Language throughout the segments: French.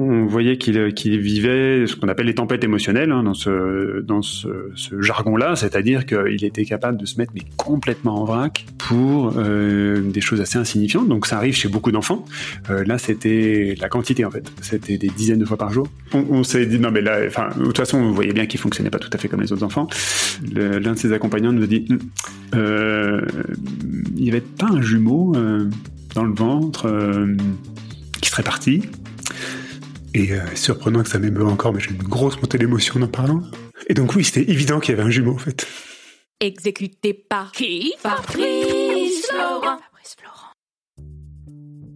On voyait qu'il qu'il vivait ce qu'on appelle les tempêtes émotionnelles hein, dans ce, jargon-là, c'est-à-dire qu'il était capable de se mettre complètement en vrac pour euh, des choses assez insignifiantes. Donc ça arrive chez beaucoup d'enfants. Euh, là, c'était la quantité en fait. C'était des dizaines de fois par jour. On, s'est dit non mais là, enfin de toute façon, on voyait bien qu'il fonctionnait pas tout à fait comme les autres enfants. L'un de ses accompagnants nous a dit euh, il y avait pas un jumeau euh, dans le ventre euh, qui serait parti. Et euh, surprenant que ça m'émeut encore, mais j'ai une grosse montée d'émotion en en parlant. Et donc oui, c'était évident qu'il y avait un jumeau en fait. Exécuté par qui Fabrice Florent.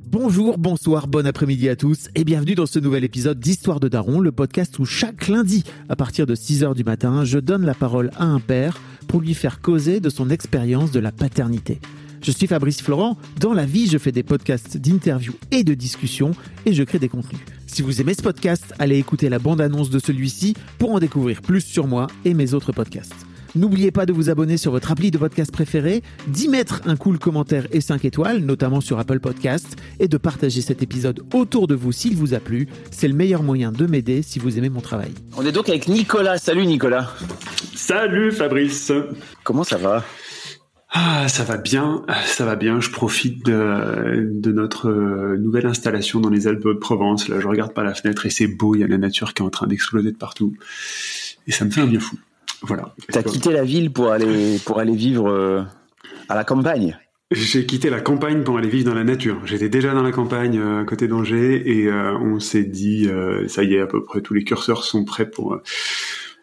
Bonjour, bonsoir, bon après-midi à tous et bienvenue dans ce nouvel épisode d'Histoire de Daron, le podcast où chaque lundi, à partir de 6h du matin, je donne la parole à un père pour lui faire causer de son expérience de la paternité. Je suis Fabrice Florent, dans la vie je fais des podcasts d'interviews et de discussions et je crée des contenus. Si vous aimez ce podcast, allez écouter la bande-annonce de celui-ci pour en découvrir plus sur moi et mes autres podcasts. N'oubliez pas de vous abonner sur votre appli de podcast préféré, d'y mettre un cool commentaire et 5 étoiles, notamment sur Apple Podcasts, et de partager cet épisode autour de vous s'il vous a plu. C'est le meilleur moyen de m'aider si vous aimez mon travail. On est donc avec Nicolas. Salut Nicolas. Salut Fabrice Comment ça va? Ah, ça va bien, ça va bien. Je profite de, de notre euh, nouvelle installation dans les Alpes de Provence. Là, je regarde par la fenêtre et c'est beau. Il y a la nature qui est en train d'exploser de partout. Et ça me fait un bien fou. Voilà. T'as quitté la ville pour aller pour aller vivre euh, à la campagne? J'ai quitté la campagne pour aller vivre dans la nature. J'étais déjà dans la campagne euh, à côté d'Angers et euh, on s'est dit, euh, ça y est, à peu près tous les curseurs sont prêts pour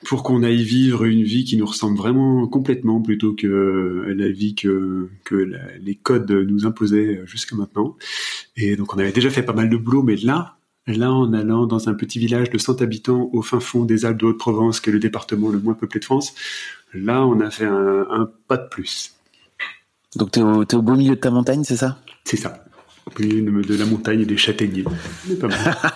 pour qu'on aille vivre une vie qui nous ressemble vraiment complètement plutôt que la vie que que la- les codes nous imposaient jusqu'à maintenant. Et donc on avait déjà fait pas mal de boulot, mais là, là en allant dans un petit village de 100 habitants au fin fond des Alpes de Haute-Provence, qui est le département le moins peuplé de France, là on a fait un, un pas de plus. Donc t'es au, t'es au beau milieu de ta montagne, c'est ça? C'est ça. Au milieu de la montagne et des châtaigniers. C'est pas mal.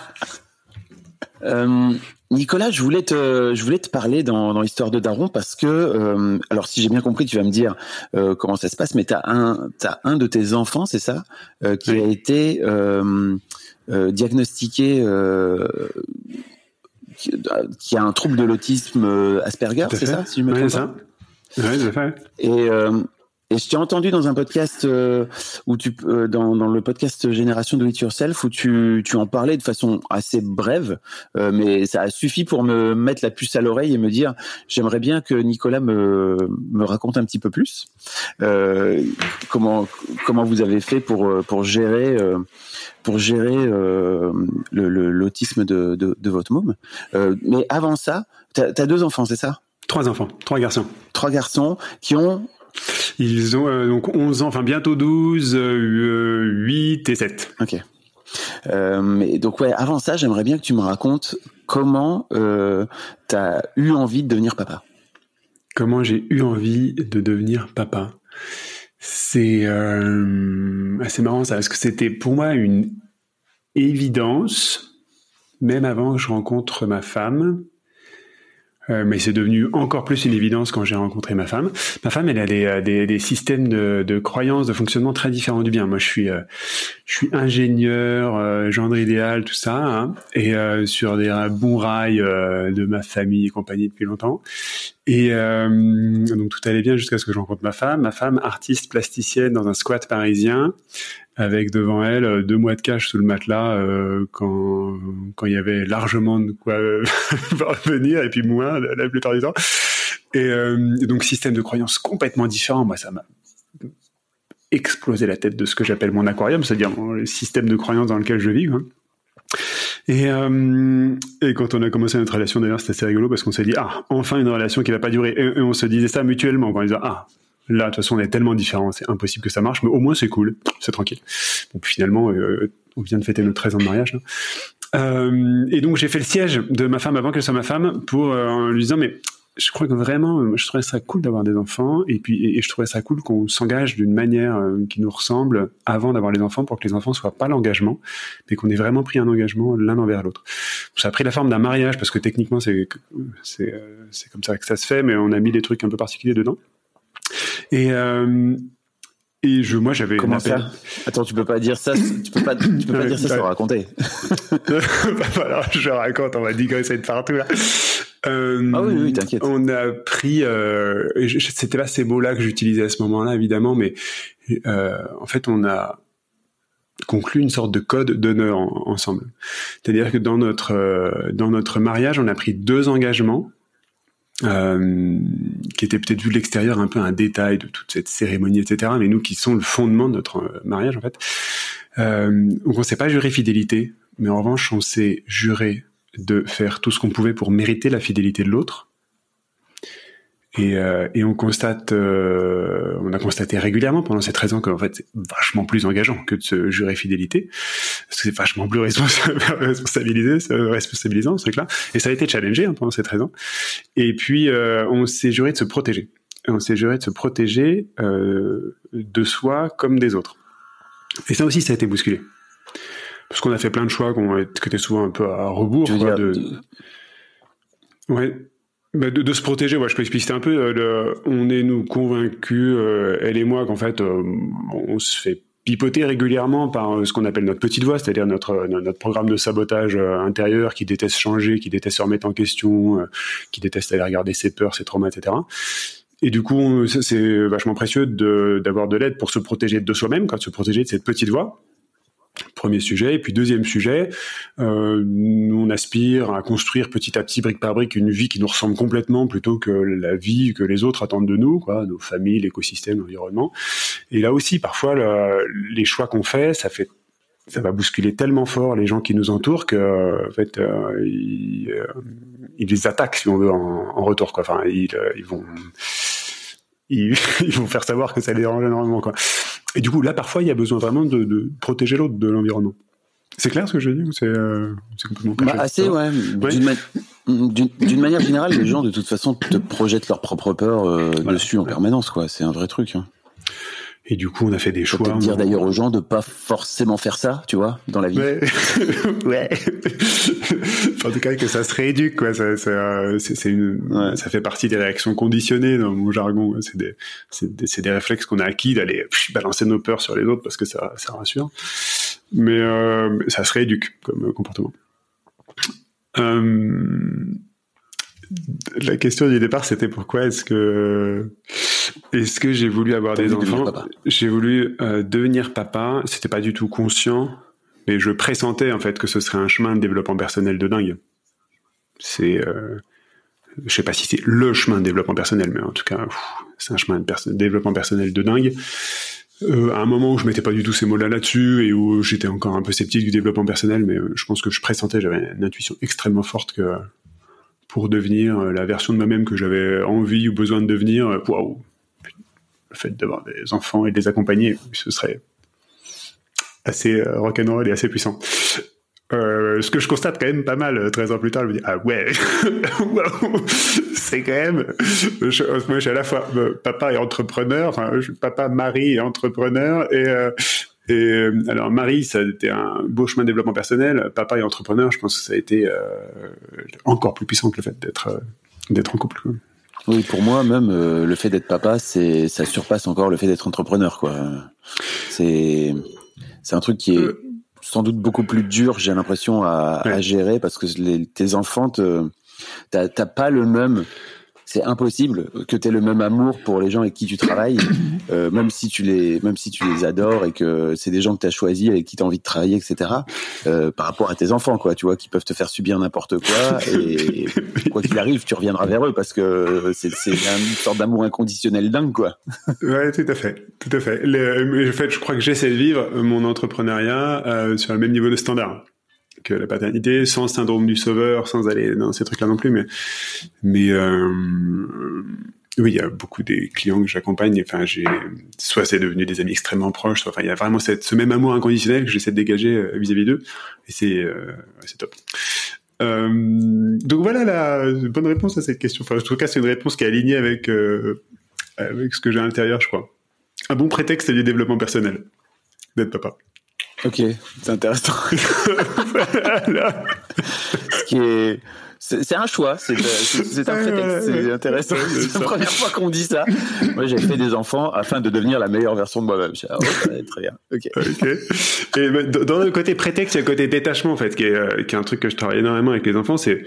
Euh, Nicolas, je voulais te je voulais te parler dans, dans l'histoire de Daron parce que euh, alors si j'ai bien compris, tu vas me dire euh, comment ça se passe, mais t'as un t'as un de tes enfants, c'est ça, euh, qui Oui. a été diagnostiqué. qui, qui a un trouble de l'autisme Asperger, c'est ça, si je me trompe c'est pas ça. Tout à fait. Et, euh, et je t'ai entendu dans un podcast euh, où tu euh, dans, dans le podcast Génération Do It Yourself où tu, tu en parlais de façon assez brève, euh, mais ça a suffi pour me mettre la puce à l'oreille et me dire j'aimerais bien que Nicolas me, me raconte un petit peu plus comment comment vous avez fait pour pour gérer pour gérer le- le- l'autisme de, de, de votre môme. Mais avant ça, t'as as deux enfants, c'est ça? Trois enfants, trois garçons. Trois garçons qui ont Ils ont euh, donc 11 ans, enfin bientôt 12, euh, 8 et 7. Ok. Euh, mais donc ouais, avant ça, j'aimerais bien que tu me racontes comment euh, t'as eu envie de devenir papa. Comment j'ai eu envie de devenir papa C'est euh, assez marrant ça, parce que c'était pour moi une évidence, même avant que je rencontre ma femme. Euh, mais c'est devenu encore plus une évidence quand j'ai rencontré ma femme. Ma femme, elle a des, euh, des, des systèmes de, de croyances, de fonctionnement très différents du bien. Moi, je suis, euh, je suis ingénieur, euh, gendre idéal, tout ça, hein, et euh, sur des bons rails de ma famille et compagnie depuis longtemps. Et donc tout allait bien jusqu'à ce que je rencontre ma femme. Ma femme, artiste plasticienne dans un squat parisien, avec devant elle euh, deux mois de cash sous le matelas euh, quand quand il y avait largement de quoi euh, parvenir et puis moins la, plupart du temps. Et donc système de croyances complètement différent. Moi, ça m'a explosé la tête de ce que j'appelle mon aquarium, c'est-à-dire le système de croyances dans lequel je vis. Et, et quand on a commencé notre relation, d'ailleurs, c'était assez rigolo parce qu'on s'est dit, ah, enfin une relation qui va pas durer. Et, et on se disait ça mutuellement, en disant, ah, là, de toute façon, on est tellement différents, c'est impossible que ça marche, mais au moins c'est cool, c'est tranquille. Finalement, euh, on vient de fêter notre 13 ans de mariage. Euh, et donc j'ai fait le siège de ma femme avant qu'elle soit ma femme pour euh, lui disant mais je crois que vraiment, je trouvais ça cool d'avoir des enfants, et puis et, je trouvais ça cool qu'on s'engage d'une manière euh, qui nous ressemble avant d'avoir les enfants, pour que les enfants soient pas l'engagement, mais qu'on ait vraiment pris un engagement l'un envers l'autre. Ça a pris la forme d'un mariage parce que techniquement c'est euh, c'est comme ça que ça se fait, mais on a mis des trucs un peu particuliers dedans. Et euh, et je, moi, j'avais. Comment ça Attends, tu peux pas dire ça. Tu peux pas. Tu peux pas dire ça sans raconter. Alors, je raconte. On va digresser de partout là. Euh, ah oui, oui, t'inquiète. On a pris, euh, c'était pas ces mots-là que j'utilisais à ce moment-là, évidemment, mais euh, en fait, on a conclu une sorte de code d'honneur ensemble. C'est-à-dire que dans notre dans notre mariage, on a pris deux engagements euh, qui étaient peut-être vu de l'extérieur un peu un détail de toute cette cérémonie, etc. Mais nous, qui sont le fondement de notre euh, mariage, en fait. donc, on s'est pas juré fidélité, mais en revanche, on s'est juré de faire tout ce qu'on pouvait pour mériter la fidélité de l'autre. Et, euh, et, on constate, euh, on a constaté régulièrement pendant ces 13 ans qu'en fait c'est vachement plus engageant que de se jurer fidélité, parce que c'est vachement plus responsabilisé, responsabilisant ce truc-là. Et ça a été challengé hein, pendant ces 13 ans. Et puis euh, on s'est juré de se protéger. on s'est juré de se protéger euh, de soi comme des autres. Et ça aussi, ça a été bousculé parce qu'on a fait plein de choix qui étaient souvent un peu à rebours. de... Ouais. Bah, de, se protéger, je peux expliquer un peu. Euh, on est nous convaincus, euh, elle et moi, qu'en fait, euh, on se fait pipoter régulièrement par ce qu'on appelle notre petite voix, c'est-à-dire notre notre programme de sabotage intérieur qui déteste changer, qui déteste se remettre en question, qui déteste aller regarder ses peurs, ses traumas, etc. Et du coup, c'est vachement précieux d'avoir de, de l'aide pour se protéger de soi-même, quand se protéger de cette petite voix Premier sujet. Et puis deuxième sujet, euh, nous on aspire à construire petit à petit, brique par brique, une vie qui nous ressemble complètement plutôt que la vie que les autres attendent de nous, quoi, nos familles, l'écosystème, l'environnement. Et là aussi, parfois, les choix qu'on fait, ça fait ça va bousculer tellement fort les gens qui nous entourent que en fait euh, ils, euh, ils, les attaquent si on veut en, retour quoi enfin ils, vont ils, vont faire savoir que ça les dérange énormément quoi et du coup, là, parfois, il y a besoin vraiment de, de protéger l'autre de l'environnement. C'est clair ce que je dis ou c'est euh, complètement bah, Assez, ouais. D'une manière générale, les gens, de toute façon, te projettent leur propre peur euh, dessus en permanence, quoi. C'est un vrai truc. Hein. Et du coup, on a fait des choix. Peut-être dire d'ailleurs aux gens de pas forcément faire ça, tu vois, dans la vie. Ouais. ouais. en tout cas, que ça se rééduque, quoi. Ça, ça, c'est une, ouais. ça fait partie des réactions conditionnées dans mon jargon. C'est des, c'est des, des, réflexes qu'on a acquis d'aller balancer nos peurs sur les autres parce que ça, ça rassure. Mais euh, ça se rééduque comme comportement. Euh, la question du départ, c'était pourquoi est-ce que est-ce que j'ai voulu avoir des enfants J'ai voulu euh, devenir papa. C'était pas du tout conscient, mais je pressentais en fait que ce serait un chemin de développement personnel de dingue. C'est, euh, je sais pas si c'est le chemin de développement personnel, mais en tout cas, c'est un chemin de développement personnel de dingue. Euh, à un moment où je mettais pas du tout ces mots-là là-dessus et où j'étais encore un peu sceptique du développement personnel, mais je pense que je pressentais, j'avais une intuition extrêmement forte que pour devenir la version de moi-même que j'avais envie ou besoin de devenir, waouh, le fait d'avoir des enfants et de les accompagner, ce serait assez euh, rock'n'roll et assez puissant. Euh, ce que je constate quand même pas mal 13 ans plus tard, je me dis ah ouais, c'est quand même. Moi, j'ai à la fois papa et entrepreneur, papa, mari et entrepreneur, et euh, euh, alors Marie, ça a été un beau chemin de développement personnel. Papa et entrepreneur, je pense que ça a été euh, encore plus puissant que le fait d'être euh, d'être en couple. Oui, pour moi même euh, le fait d'être papa, c'est ça surpasse encore le fait d'être entrepreneur quoi. C'est c'est un truc qui est euh. sans doute beaucoup plus dur, j'ai l'impression à, ouais. à, gérer parce que les, tes enfants t'as pas le même c'est impossible que tu aies le même amour pour les gens avec qui tu travailles, euh, même si tu les, même si tu les adores et que c'est des gens que tu as choisis avec qui tu as envie de travailler, etc. Euh, par rapport à tes enfants, quoi, tu vois, qui peuvent te faire subir n'importe quoi et quoi qu'il arrive, tu reviendras vers eux parce que c'est une sorte d'amour inconditionnel dingue, quoi. ouais, tout à fait, tout à fait. Le, en fait, je crois que j'essaie de vivre mon entrepreneuriat euh, sur le même niveau de standard que la paternité, sans syndrome du sauveur, sans aller dans ces trucs-là non plus, mais mais euh, oui, il y a beaucoup des clients que j'accompagne. Enfin, j'ai soit c'est devenu des amis extrêmement proches, soit enfin il y a vraiment ce même amour inconditionnel que j'essaie de dégager euh, vis-à-vis d'eux, et c'est euh, c'est top. Euh, donc voilà la bonne réponse à cette question. Enfin, en tout cas, c'est une réponse qui est alignée avec avec ce que j'ai à l'intérieur, je crois. Un bon prétexte du développement personnel d'être papa. Ok, c'est intéressant. voilà. Ce qui est c'est un choix, c'est un prétexte, c'est intéressant. C'est la première fois qu'on dit ça. Moi, j'ai fait des enfants afin de devenir la meilleure version de moi-même. Ah, très bien. Ok. Et bah, dans le côté prétexte, il y a le côté détachement en fait, qui est, euh, qui est un truc que je travaille énormément avec les enfants. C'est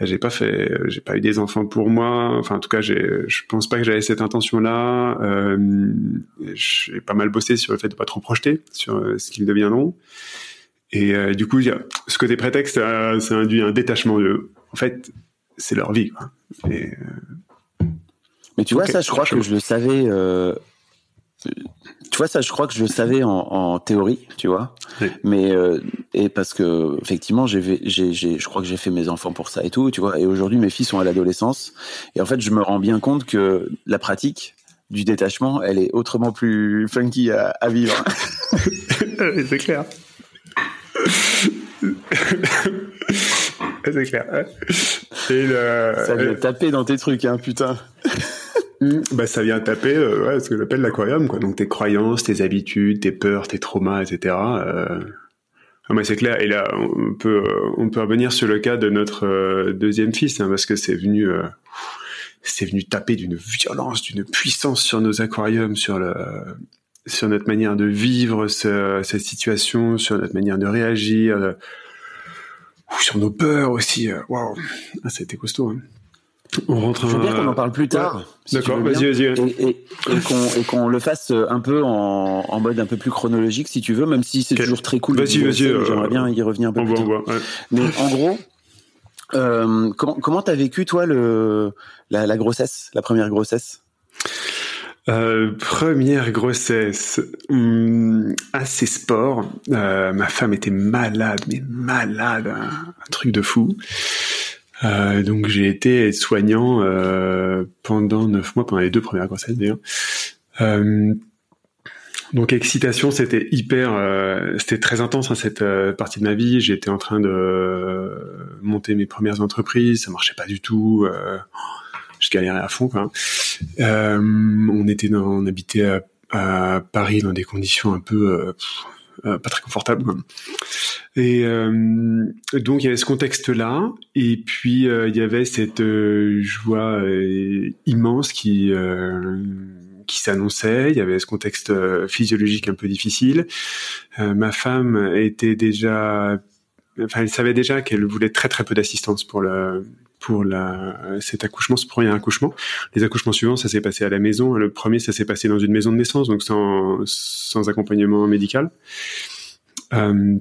j'ai pas fait, j'ai pas eu des enfants pour moi. Enfin, en tout cas, j'ai, je pense pas que j'avais cette intention-là. Euh, j'ai pas mal bossé sur le fait de pas trop projeter sur euh, ce qu'ils deviendront. Et euh, du coup, ce côté prétexte, ça, ça induit un détachement de. En fait, c'est leur vie. Quoi. Et, euh, Mais tu vois, ça, je crois que je le savais. Euh... Tu vois, ça, je crois que je le savais en, en théorie, tu vois. Mais euh, et parce que effectivement, j'ai, j'ai, j'ai, je crois que j'ai fait mes enfants pour ça et tout, tu vois. Et aujourd'hui, mes filles sont à l'adolescence. Et en fait, je me rends bien compte que la pratique du détachement, elle est autrement plus funky à, à vivre. c'est clair. c'est clair. Ça vient taper dans tes trucs, hein, putain. Hmm, bah, ça vient taper euh, ouais, ce que j'appelle l'aquarium, quoi. Donc tes croyances, tes habitudes, tes peurs, tes traumas, etc. Euh... Ah, c'est clair. Et là, on peut, on peut revenir sur le cas de notre euh, deuxième fils, hein, parce que c'est venu, euh, c'est venu taper d'une violence, d'une puissance sur nos aquariums, sur le, sur notre manière de vivre cette situation, sur notre manière de réagir, euh, sur nos peurs aussi. Euh, waouh, ah, ça a été costaud. Hein. On rentre. Je veux bien qu'on en parle plus tard. D'accord, vas-y, vas-y. Et, et, qu'on le fasse un peu en, en, mode un peu plus chronologique, si tu veux, même si c'est toujours très cool. Vas-y, vas-y. Euh, j'aimerais bien y revenir un peu plus tard. Mais en gros, euh, comment comment t'as vécu toi le la, la grossesse, la première grossesse? Euh, première grossesse, hum, assez sport. Euh, ma femme était malade, mais malade, un, truc de fou. Euh, donc j'ai été soignant euh, pendant neuf mois, pendant les deux premières grossesses d'ailleurs. Euh, donc excitation, c'était hyper, c'était très intense hein, cette partie de ma vie. J'étais en train de monter mes premières entreprises, ça marchait pas du tout je galérais à fond. Quoi. Euh, on était dans, on habitait à, à, Paris dans des conditions un peu euh, euh pas très confortables. Quoi. Et euh, donc il y avait ce contexte-là, et puis euh, il y avait cette joie immense qui qui s'annonçait. Il y avait ce contexte physiologique un peu difficile. ma femme était déjà, enfin elle savait déjà qu'elle voulait très très peu d'assistance pour le pour cet accouchement, ce premier accouchement. Les accouchements suivants, ça s'est passé à la maison. Le premier, ça s'est passé dans une maison de naissance, donc sans, accompagnement médical. Euh,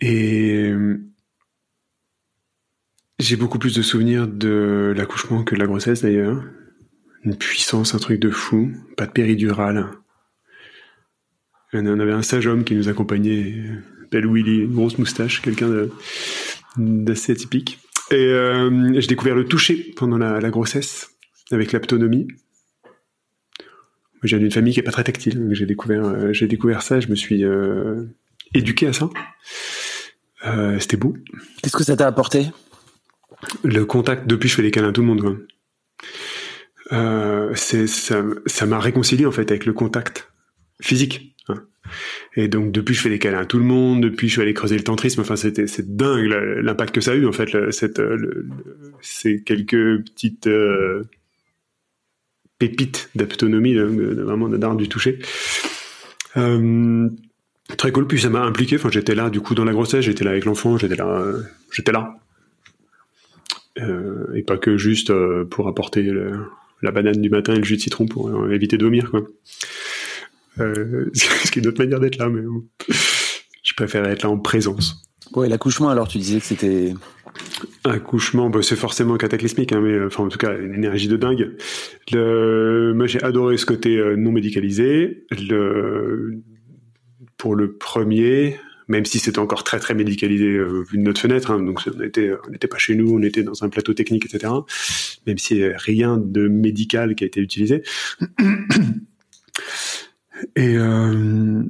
et j'ai beaucoup plus de souvenirs de l'accouchement que de la grossesse d'ailleurs. Une puissance, un truc de fou. Pas de péridurale. On avait un sage homme qui nous accompagnait, belle Willy, une grosse moustache, quelqu'un de d'assez atypique. Et euh, j'ai découvert le toucher pendant la, la grossesse avec l'aptonomie. J'ai une famille qui est pas très tactile, j'ai découvert, euh, j'ai découvert ça, je me suis euh, éduqué à ça. Euh, c'était beau. Qu'est-ce que ça t'a apporté? Le contact. Depuis, je fais des câlins à tout le monde. Quoi. Euh, c'est ça, ça m'a réconcilié en fait avec le contact physique. Et donc depuis, je fais des câlins à tout le monde. Depuis, je suis allé creuser le tantrisme. Enfin, c'était c'est dingue l'impact que ça a eu en fait. le, ces quelques petites euh, pépites d'autonomie, vraiment d'art du toucher. Euh, très cool. Puis ça m'a impliqué. Enfin, j'étais là du coup dans la grossesse. J'étais là avec l'enfant. J'étais là. j'étais là. Euh, et pas que juste euh, pour apporter la banane du matin et le jus de citron pour euh, éviter de vomir quoi. Euh, ce qui est une autre manière d'être là, mais je préfère être là en présence. Ouais, l'accouchement, alors tu disais que c'était. Accouchement, bah, c'est forcément cataclysmique, hein, mais euh, enfin en tout cas une énergie de dingue. Le... Moi j'ai adoré ce côté euh, non médicalisé. Le... Pour le premier, même si c'était encore très très médicalisé euh, vu de notre fenêtre. Hein, donc on n'était pas chez nous, on était dans un plateau technique, etc. Même si rien de médical qui a été utilisé. Et euh,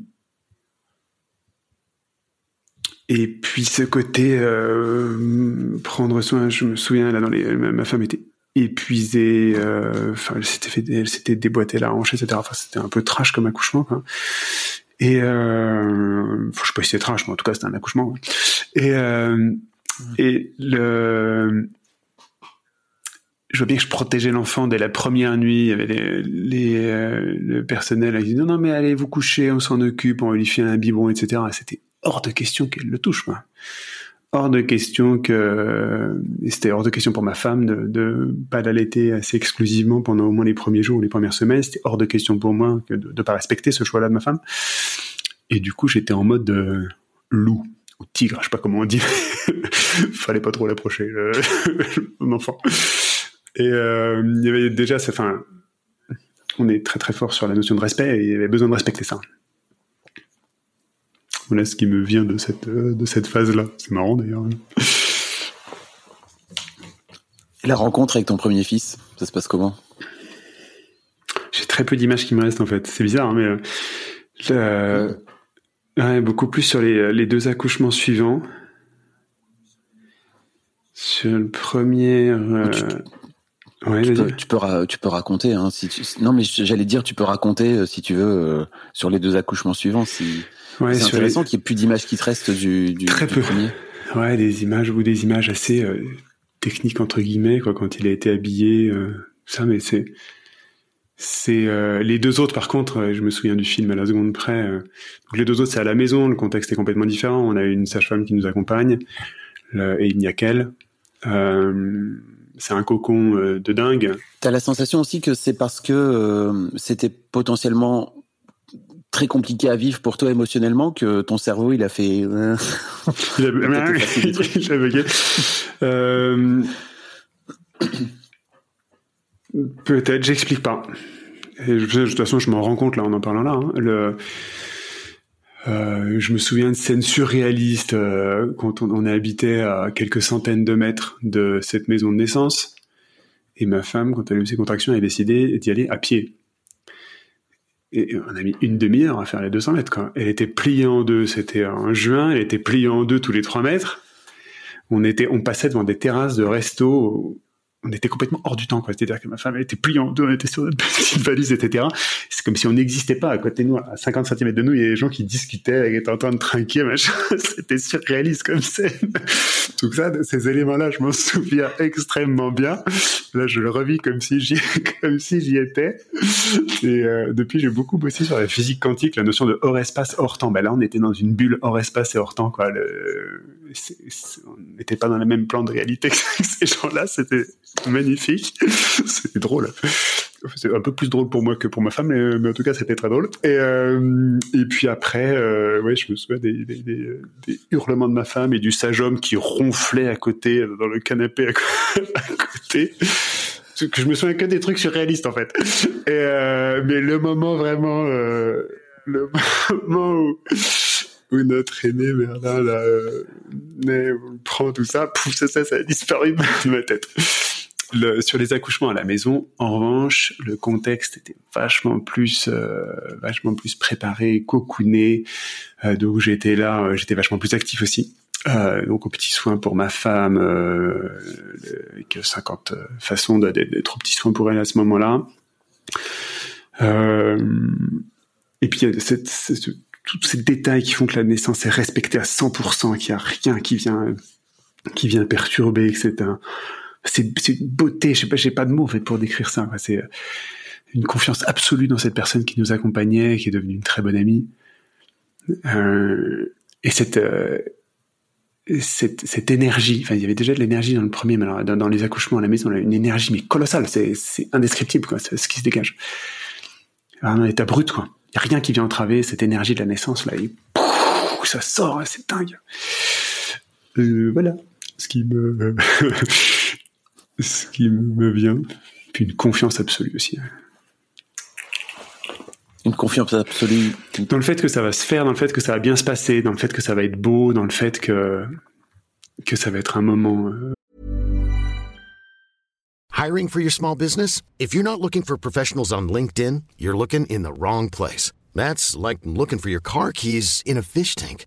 et puis ce côté euh, prendre soin, je me souviens là dans les, ma femme était épuisée, euh, enfin elle s'était fait, elle s'était déboîtée la hanche, etc. Enfin c'était un peu trash comme accouchement. Quoi. Et euh, je sais pas si c'est trash, mais en tout cas c'était un accouchement. Et et le je vois bien que je protégeais l'enfant dès la première nuit. Il y avait les, les euh, le personnel qui disait non, non, mais allez vous coucher, on s'en occupe, on lui fait un biberon, etc. C'était hors de question qu'elle le touche, moi. Hors de question que c'était hors de question pour ma femme de, de pas l'allaiter assez exclusivement pendant au moins les premiers jours ou les premières semaines. C'était hors de question pour moi que de, de pas respecter ce choix-là de ma femme. Et du coup, j'étais en mode euh, loup ou tigre, je sais pas comment on dit. Fallait pas trop l'approcher, mon enfant. Et euh, il y avait déjà, enfin, on est très très fort sur la notion de respect et il y avait besoin de respecter ça. Voilà ce qui me vient de cette, euh, de cette phase-là. C'est marrant d'ailleurs. Et la rencontre avec ton premier fils, ça se passe comment? J'ai très peu d'images qui me restent en fait. C'est bizarre, hein, mais euh, ouais, beaucoup plus sur les, les deux accouchements suivants. Sur le premier. Euh, Ouais, tu, peux, tu, peux, tu, peux, raconter. Hein, si tu, non, mais j'allais dire, tu peux raconter euh, si tu veux euh, sur les deux accouchements suivants. Si, ouais, c'est intéressant les... qu'il n'y ait plus d'images qui te restent du, du, Très du peu. premier. Ouais, des images ou des images assez euh, techniques entre guillemets, quoi, quand il a été habillé. Euh, ça, mais c'est c'est euh, les deux autres par contre je me souviens du film à la seconde près donc les deux autres c'est à la maison le contexte est complètement différent on a une sage-femme qui nous accompagne le, et il n'y a qu'elle euh, c'est un cocon euh, de dingue. T'as la sensation aussi que c'est parce que euh, c'était potentiellement très compliqué à vivre pour toi émotionnellement que ton cerveau il a fait. Euh... il a, il a bugué. Euh... Peut-être, j'explique pas. Et je, de toute façon, je m'en rends compte là en en parlant là. Hein. Le, euh, je me souviens de scènes surréalistes euh, quand on, on habitait à quelques centaines de mètres de cette maison de naissance. Et ma femme, quand elle a eu ses contractions, a décidé d'y aller à pied. Et on a mis une demi-heure à faire les 200 mètres. Elle était pliée en deux, c'était en juin, elle était pliée en deux tous les trois mètres. On, était, on passait devant des terrasses de resto on était complètement hors du temps, quoi. C'est-à-dire que ma femme, elle était pliée en deux, on était sur notre petite valise, etc. C'est comme si on n'existait pas à côté de nous, à 50 cm de nous, il y a des gens qui discutaient, qui étaient en train de trinquer, machin. C'était surréaliste comme scène. Tout ça, ces éléments-là, je m'en souviens extrêmement bien. Là, je le revis comme si j'y, comme si j'y étais. Et euh, depuis, j'ai beaucoup bossé sur la physique quantique, la notion de hors espace, hors temps. Ben là, on était dans une bulle hors espace et hors temps, quoi. On n'était pas dans le même plan de réalité que ces gens-là. C'était magnifique. C'était drôle. C'est un peu plus drôle pour moi que pour ma femme, mais, mais en tout cas, c'était très drôle. Et, euh, puis après, euh, ouais, je me souviens des, hurlements de ma femme et du sage homme qui ronflait à côté, dans le canapé à, côté. Que je me souviens que des trucs surréalistes, en fait. Euh, mais le moment vraiment, euh, le moment où, où notre aîné Merlin là, euh, prend tout ça, pouf, ça, ça, ça a disparu de ma tête. Sur les accouchements à la maison, en revanche, le contexte était vachement plus, euh, vachement plus préparé, cocooné. Euh, donc j'étais là, euh, j'étais vachement plus actif aussi. Donc aux petits soins pour ma femme, avec 50 façons d'être aux petits soins pour elle à ce moment-là. et puis cette, cette, tous ces détails qui font que la naissance est respectée à 100%, qu'il n'y a rien qui vient qui vient perturber, que c'est un c'est une beauté, je sais pas, j'ai pas de mots en fait pour décrire ça. C'est une confiance absolue dans cette personne qui nous accompagnait, qui est devenue une très bonne amie. Euh, et cette, euh, cette, cette énergie, enfin il y avait déjà de l'énergie dans le premier, mais alors dans, les accouchements à la maison, on a une énergie mais colossale, c'est indescriptible quoi, ce qui se dégage. Un état brut quoi. Il a rien qui vient entraver cette énergie de la naissance là, ça sort, c'est dingue. Euh, voilà ce qui me ce qui me vient. Puis une confiance absolue aussi. Une confiance absolue. Dans le fait que ça va se faire, dans le fait que ça va bien se passer, dans le fait que ça va être beau, dans le fait que que ça va être un moment. Euh... Hiring for your small business? If you're not looking for professionals on LinkedIn, you're looking in the wrong place. That's like looking for your car keys in a fish tank.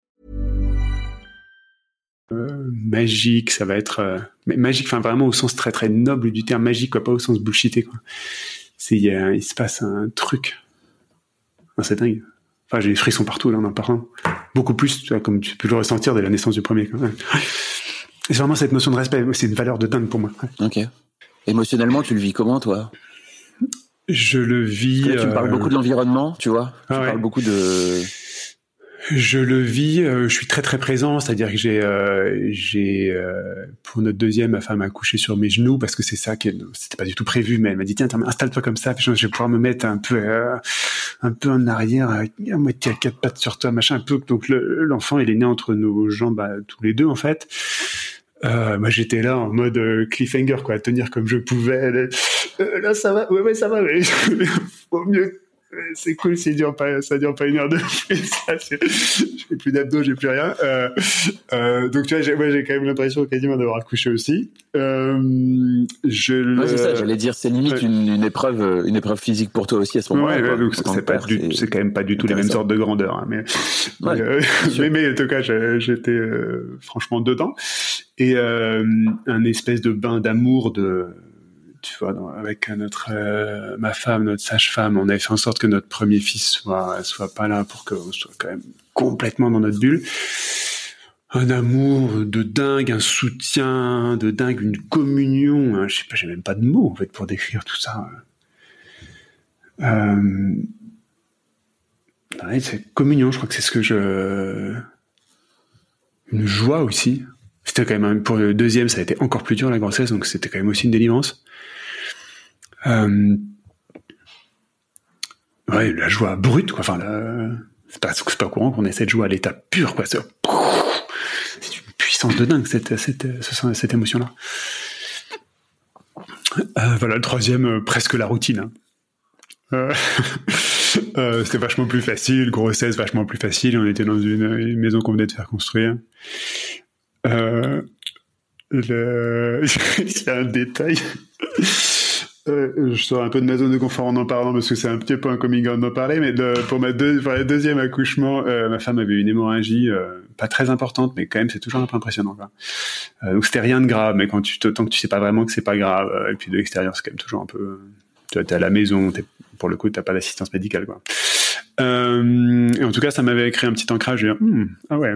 Magique, ça va être... Euh, magique, enfin vraiment au sens très très noble du terme magique, quoi, pas au sens bullshité. Quoi. C'est, il, se passe un truc. Enfin, c'est dingue. Enfin, j'ai des frissons partout là en en parlant. Beaucoup plus, comme tu peux le ressentir dès la naissance du premier. C'est vraiment cette notion de respect, c'est une valeur de dingue pour moi. Ok. Émotionnellement, tu le vis comment, toi? Je le vis. Tu me parles euh, beaucoup de l'environnement, tu vois. Ah tu ouais. parles beaucoup de. Je le vis, euh, je suis très très présent, c'est-à-dire que j'ai, euh, j'ai euh, pour notre deuxième, ma femme a couché sur mes genoux parce que c'est ça qui, c'était pas du tout prévu, mais elle m'a dit tiens, installe-toi comme ça, puis je vais pouvoir me mettre un peu, euh, un peu en arrière, à moitié à quatre pattes sur toi, machin, un peu. Donc le- l'enfant, il est né entre nos jambes, bah, tous les deux en fait. Euh, moi j'étais là en mode euh, cliffhanger quoi, à tenir comme je pouvais. Là, euh, là, ça va, ouais ouais ça va, mais faut mieux. Euh, C'est cool, c'est dure pas, ça dure pas une heure de plus. Ça, j'ai plus d'abdos, j'ai plus rien. Euh, euh, donc tu vois, j'ai, moi j'ai quand même l'impression quasiment d'avoir accouché aussi. Euh, je le... Ouais, c'est ça, j'allais dire, c'est limite une, une épreuve, une épreuve physique pour toi aussi à ce moment-là. Ouais, donc c'est que pas père, du, c'est- c'est quand même pas du tout les mêmes sortes de grandeur, hein, mais, en tout cas, j'étais franchement dedans et un espèce de bain d'amour de, tu vois, avec euh, ma femme, notre sage-femme, on avait fait en sorte que notre premier fils soit soit pas là pour qu'on soit quand même complètement dans notre bulle. Un amour de dingue, un soutien de dingue, une communion. hein, je sais pas, j'ai même pas de mots en fait pour décrire tout ça. Euh, c'est communion, je crois que c'est ce que je. Une joie aussi. C'était quand même pour le deuxième, ça a été encore plus dur la grossesse, donc c'était quand même aussi une délivrance. Euh... Ouais, la joie brute, quoi. Enfin, c'est pas, pas courant qu'on ait cette joie à l'état pur, quoi. C'est une puissance de dingue cette cette ce- cette émotion-là. Euh, voilà, le troisième, euh, presque la routine. hein. Euh, euh, c'était vachement plus facile, grossesse vachement plus facile. On était dans une, une maison qu'on venait de faire construire. Euh, le... Il y a un détail. Euh, je sors un peu de ma zone de confort en en parlant parce que c'est un petit peu un coming out d'en parler, mais pour ma le deuxième accouchement, euh, ma femme avait une hémorragie euh, pas très importante, mais quand même c'est toujours un peu impressionnant. Euh, donc c'était rien de grave, mais tant que tu sais pas vraiment que c'est pas grave, euh, et puis de l'extérieur c'est quand même toujours un peu, tu t'es à la maison, pour le coup t'as pas d'assistance médicale. Euh, en tout cas ça m'avait créé un petit ancrage. Je dis, ah ouais,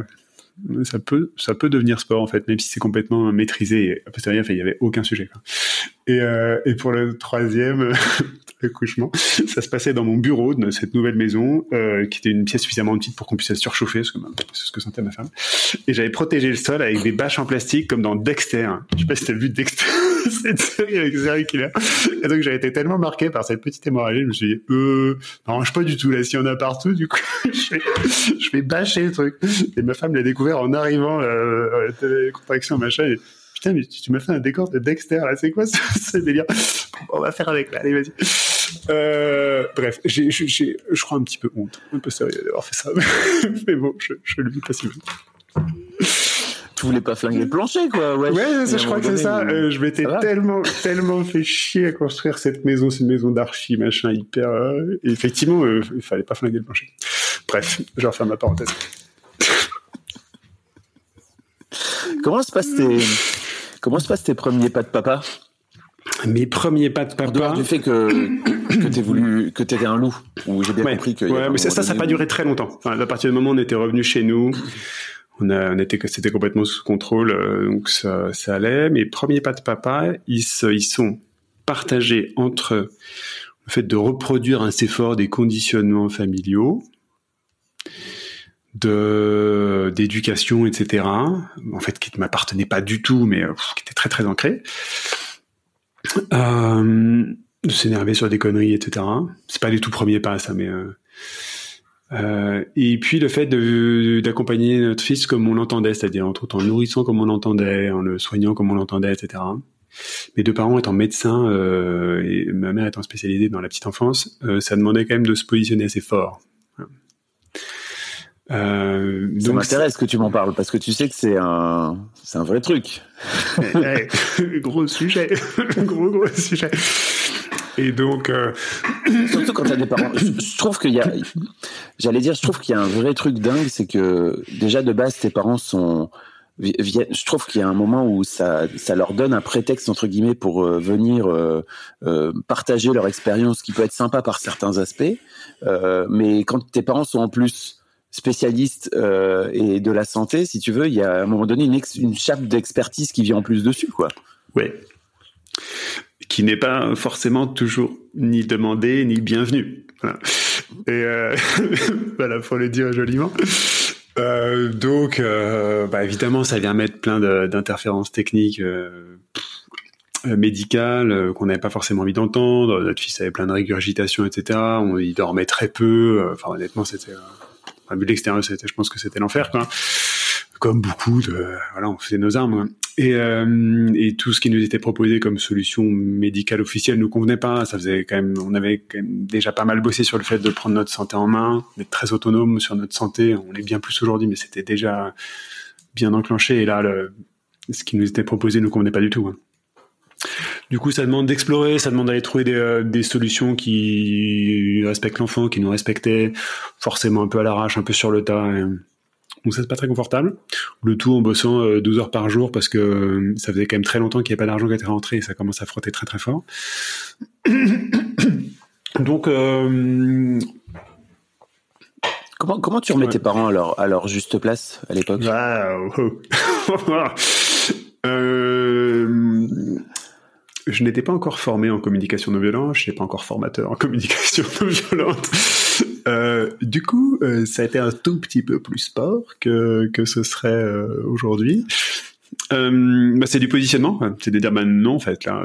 ça peut, ça peut devenir sport en fait, même si c'est complètement maîtrisé. A posteriori, il y avait aucun sujet. Euh, et pour le troisième accouchement, ça se passait dans mon bureau de cette nouvelle maison, euh, qui était une pièce suffisamment petite pour qu'on puisse se surchauffer, bah, c'est ce que sentait ma femme. Et j'avais protégé le sol avec des bâches en plastique, comme dans Dexter. Je sais pas si t'as vu Dexter, cette série avec Serial Killer. Et donc j'avais été tellement marqué par cette petite hémorragie, je me suis dit, euh, ça marche pas du tout là, s'il y en a partout, du coup, je vais, je vais bâcher le truc. Et ma femme l'a découvert en arrivant, euh, à la contraction, machin, et putain, mais tu, tu m'as fait un décor de Dexter, là, c'est quoi ce, ce délire? On va faire avec, là, allez, vas-y. Euh, bref, j'ai, je crois un petit peu honte, un peu sérieux d'avoir fait ça. Mais bon, je, je le vis mal. Tu voulais pas flinguer le plancher, quoi. Ouais, je crois que c'est ça. Euh, je m'étais tellement, tellement fait chier à construire cette maison. C'est une maison d'archi, machin, hyper. euh, et effectivement, euh, il fallait pas flinguer le plancher. Bref, je referme ma parenthèse. Comment se passent tes Comment se passent tes premiers pas de papa? Mes premiers pas de En dehors papa. du fait que que t'aies voulu que t'étais un loup, ou j'ai bien Ouais, compris que. ouais, mais ça, ça, ça n'a pas duré très longtemps. Enfin, à partir du moment où on était revenu chez nous, on a, on était, c'était complètement sous contrôle, euh, donc ça, ça allait. Mes premiers pas de papa, ils, se- ils sont partagés entre le fait de reproduire assez fort des conditionnements familiaux, de d'éducation, etc. En fait, qui ne m'appartenaient pas du tout, mais euh, qui étaient très très ancrés. Euh, de s'énerver sur des conneries, etc. C'est pas du tout premier pas, ça, mais euh, et puis le fait de- d'accompagner notre fils comme on l'entendait, c'est-à-dire entre autres en le nourrissant comme on l'entendait, en le soignant comme on l'entendait, etc. Mes deux parents étant médecins euh, et ma mère étant spécialisée dans la petite enfance, euh, ça demandait quand même de se positionner assez fort. Euh, Ça m'intéresse que tu m'en parles parce que tu sais que c'est un c'est un vrai truc. Ouais, gros sujet, gros gros sujet. Et donc, euh, Surtout quand t'as des parents. Je, je trouve qu'il y a, j'allais dire, je trouve qu'il y a un vrai truc dingue, c'est que déjà de base tes parents sont. Je trouve qu'il y a un moment où ça ça leur donne un prétexte entre guillemets pour euh, venir euh, euh, partager leur expérience, qui peut être sympa par certains aspects. Mais quand tes parents sont en plus spécialistes et de la santé, si tu veux, il y a à un moment donné une chape d'expertise qui vient en plus dessus, quoi. ouais, qui n'est pas forcément toujours ni demandé ni bienvenu. Voilà. Et euh, voilà, pour le dire joliment. Euh, donc, euh, bah, évidemment, ça vient mettre plein d'interférences techniques euh, médicales qu'on n'avait pas forcément envie d'entendre. Notre fils avait plein de régurgitations, etc. On, il dormait très peu. Enfin, honnêtement, c'était, enfin, vu de l'extérieur, je pense que c'était l'enfer, quoi. Comme beaucoup voilà, on faisait nos armes. Et, euh, et tout ce qui nous était proposé comme solution médicale officielle nous convenait pas. Ça faisait quand même, on avait déjà pas mal bossé sur le fait de prendre notre santé en main, d'être très autonome sur notre santé. On est bien plus aujourd'hui, mais c'était déjà bien enclenché. Et là, ce qui nous était proposé nous convenait pas du tout. hein. Du coup, ça demande d'explorer, ça demande d'aller trouver des, euh, des solutions qui respectent l'enfant, qui nous respectaient, forcément un peu à l'arrache, un peu sur le tas. Donc ça, c'est pas très confortable. Le tout en bossant euh, 12 heures par jour parce que euh, ça faisait quand même très longtemps qu'il n'y avait pas d'argent qui était rentré et ça commence à frotter très très fort. Donc, euh, Comment comment tu remets Ouais. tes parents à leur à leur juste place à l'époque? Euh, je n'étais pas encore formé en communication non violente, je n'étais pas encore formateur en communication non violente. Euh, du coup, euh, ça a été un tout petit peu plus sport que, que ce serait euh, aujourd'hui. Bah, c'est du positionnement, c'est de dire bah, non en fait là,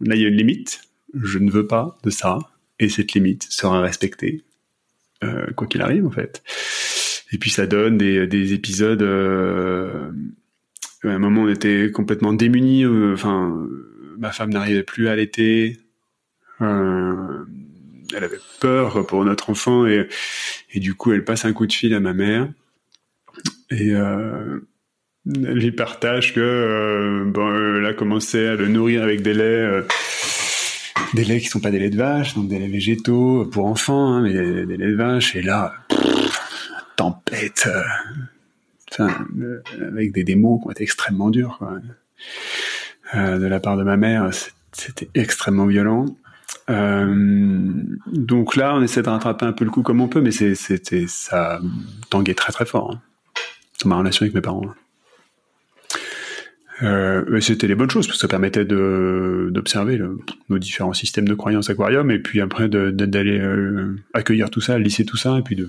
il y a une limite, je ne veux pas de ça, et cette limite sera respectée quoi qu'il arrive en fait. Et puis ça donne des, des épisodes. à un moment, on était complètement démunis. Enfin, ma femme n'arrivait plus à. Euh, elle avait peur pour notre enfant et, du coup, elle passe un coup de fil à ma mère et euh, elle lui partage que euh, bon, elle a commencé à le nourrir avec des laits. euh, des laits qui sont pas des laits de vache, donc des laits végétaux pour enfants, hein, mais des, laits de vache. Et là, tempête, avec des, mots qui ont été extrêmement durs, quoi. De la part de ma mère, c'était extrêmement violent. Euh, donc là, on essaie de rattraper un peu le coup comme on peut, mais c'était ça tanguait très très fort dans ma relation avec mes parents. hein. Euh, c'était les bonnes choses parce que ça permettait d'observer nos différents systèmes de croyances aquarium et puis après d'aller euh, accueillir tout ça, lisser tout ça et puis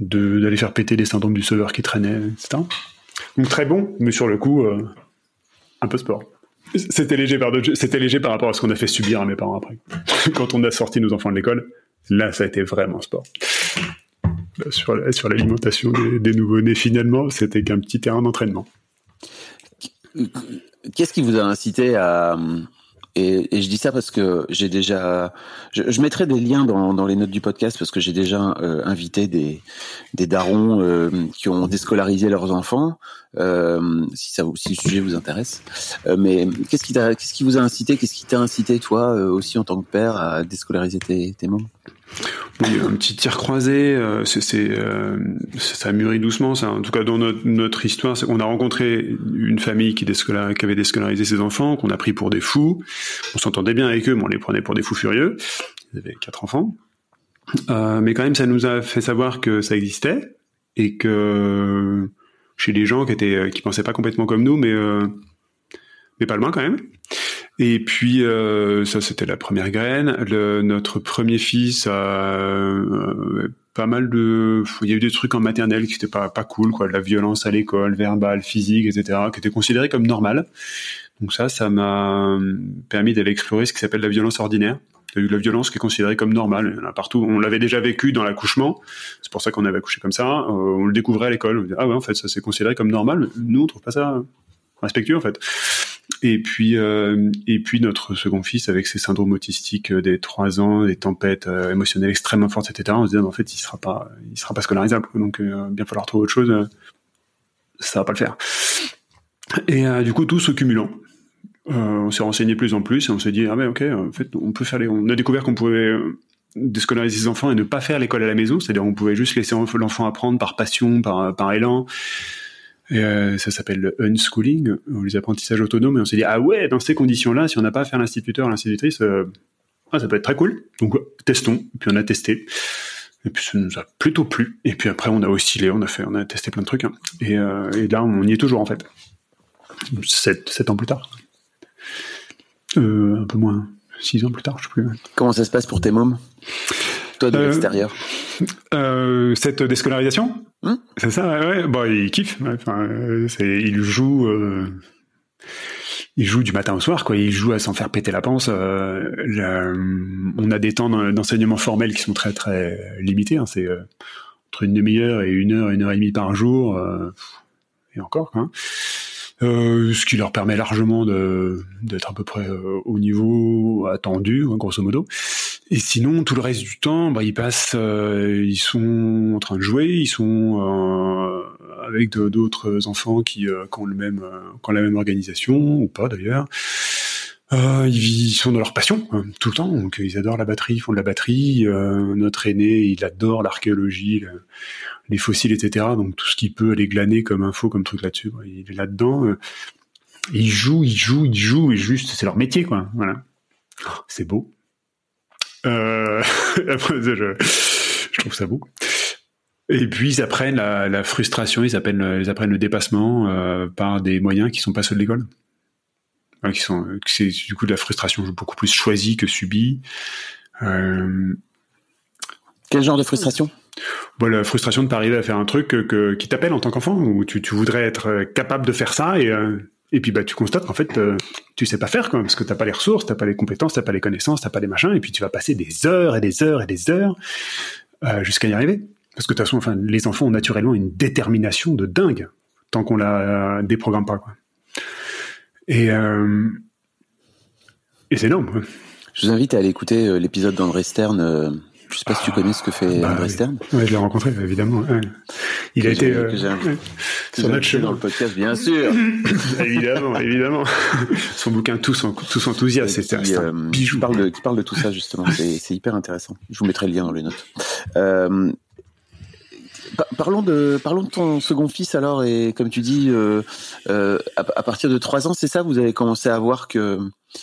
d'aller faire péter les syndromes du sauveur qui traînaient, etc. Donc très bon, mais sur le coup, un peu sport. C'était léger, par rapport à ce qu'on a fait subir à mes parents après. Quand on a sorti nos enfants de l'école, là, ça a été vraiment sport. Sur l'alimentation des, des nouveau-nés, finalement, c'était qu'un petit terrain d'entraînement. Qu'est-ce qui vous a incité à et, et je dis ça parce que j'ai déjà, je, je mettrai des liens dans, dans les notes du podcast parce que j'ai déjà euh, invité des des darons euh, qui ont déscolarisé leurs enfants. Euh, si ça, si le sujet vous intéresse. Euh, mais qu'est-ce qui t'a, qu'est-ce qui vous a incité, qu'est-ce qui t'a incité toi euh, aussi en tant que père à déscolariser tes tes mômes Oui, un petit tir croisé, euh, c'est, euh, ça mûrit doucement. En tout cas, dans notre, histoire, c'est qu'on a rencontré une famille qui, qui avait déscolarisé ses enfants, qu'on a pris pour des fous. On s'entendait bien avec eux, mais on les prenait pour des fous furieux. Ils avaient quatre enfants. Euh, mais quand même, ça nous a fait savoir que ça existait et que chez des gens qui étaient qui pensaient pas complètement comme nous, euh, mais pas loin quand même. Et puis euh, ça c'était la première graine. Le, notre premier fils a euh, pas mal de, il y a eu des trucs en maternelle qui étaient pas pas cool quoi, de la violence à l'école, verbale, physique, etc., qui étaient considérés comme normal. Donc ça, ça m'a permis d'aller explorer ce qui s'appelle la violence ordinaire. Il y a eu de la violence qui est considérée comme normale. Il y en a partout. On l'avait déjà vécu dans l'accouchement. C'est pour ça qu'on avait accouché comme ça. Euh, on le découvrait à l'école. Ah ouais, en fait, ça c'est considéré comme normal. Nous, on trouve pas ça respectueux, en fait. Et puis, euh, et puis notre second fils avec ses syndromes autistiques euh, des trois ans, des tempêtes euh, émotionnelles extrêmement fortes, etc. On se dit en fait il sera pas, il sera pas scolarisable. Donc bien falloir trouver autre chose. ça va pas le faire. Et du coup tout se cumulant, on s'est renseigné plus en plus et on s'est dit ah mais ok en fait on peut faire les, on a découvert qu'on pouvait déscolariser ses enfants et ne pas faire l'école à la maison, c'est-à-dire on pouvait juste laisser l'enfant apprendre par passion, par, par élan. Et euh, ça s'appelle le unschooling, les apprentissages autonomes. Et on s'est dit, ah ouais, dans ces conditions-là, si on n'a pas à faire l'instituteur, l'institutrice, euh, ah, ça peut être très cool. Donc, testons. Et puis, on a testé. Et puis, ça nous a plutôt plu. Et puis après, on a oscillé, on a fait, on a testé plein de trucs. Hein. Et, euh, et, là, on y est toujours, en fait. Sept, ans plus tard. un peu moins. Six ans plus tard, je sais plus. Comment ça se passe pour tes mômes? Toi, de l'extérieur Cette déscolarisation Hein c'est ça, ouais. Bon, il kiffe. Enfin, euh, il joue, euh, il joue du matin au soir, quoi. Il joue à s'en faire péter la panse. Euh, on a des temps d'enseignement formel qui sont très très limités. Hein. C'est entre une demi-heure et une heure, une heure et demie par jour, et encore. Hein. ce qui leur permet largement de d'être à peu près au niveau attendu, grosso modo. Et sinon, tout le reste du temps, bah, ils passent, euh, ils sont en train de jouer, ils sont euh, avec d'autres enfants qui, euh, qui, ont le même, qui ont la même organisation ou pas d'ailleurs. ils sont dans leur passion hein, tout le temps, donc ils adorent la batterie, ils font de la batterie. notre aîné, il adore l'archéologie, les fossiles, etc. Donc tout ce qu'il peut aller glaner comme info, comme truc là-dessus, il est là-dedans. ils jouent, ils jouent, ils jouent, et juste, c'est leur métier, quoi. Voilà. Oh, c'est beau. Euh, je, je, trouve ça beau. Et puis ils apprennent la, la frustration, ils apprennent, ils apprennent le dépassement euh, par des moyens qui sont pas ceux de l'école. qui sont, c'est du coup de la frustration beaucoup plus choisie que subie. Euh, Quel genre de frustration? Bon, La frustration de ne pas arriver à faire un truc que, qui t'appelle en tant qu'enfant, où tu, tu, voudrais être capable de faire ça et euh, et puis bah tu constates qu'en fait euh, tu sais pas faire quoi parce que t'as pas les ressources, t'as pas les compétences, t'as pas les connaissances, t'as pas les machins et puis tu vas passer des heures et des heures et des heures euh, jusqu'à y arriver. Parce que de toute façon, enfin les enfants ont naturellement une détermination de dingue tant qu'on la déprogramme pas quoi. Et euh, et c'est énorme. Je vous invite à aller écouter l'épisode d'André Stern je sais pas si tu connais ce que fait bah, André Stern. Oui, je l'ai rencontré, évidemment. Il a été euh, sur notre chemin. dans le podcast, bien sûr. évidemment, évidemment. Son bouquin Tous, tous enthousiastes, c'est un, euh, bijou. Qui parle, de, qui parle de tout ça, justement. C'est hyper intéressant. Je vous mettrai le lien dans les notes. Euh, Parlons de parlons de ton second fils alors et comme tu dis euh, euh, à, partir de trois ans c'est ça vous avez commencé à voir que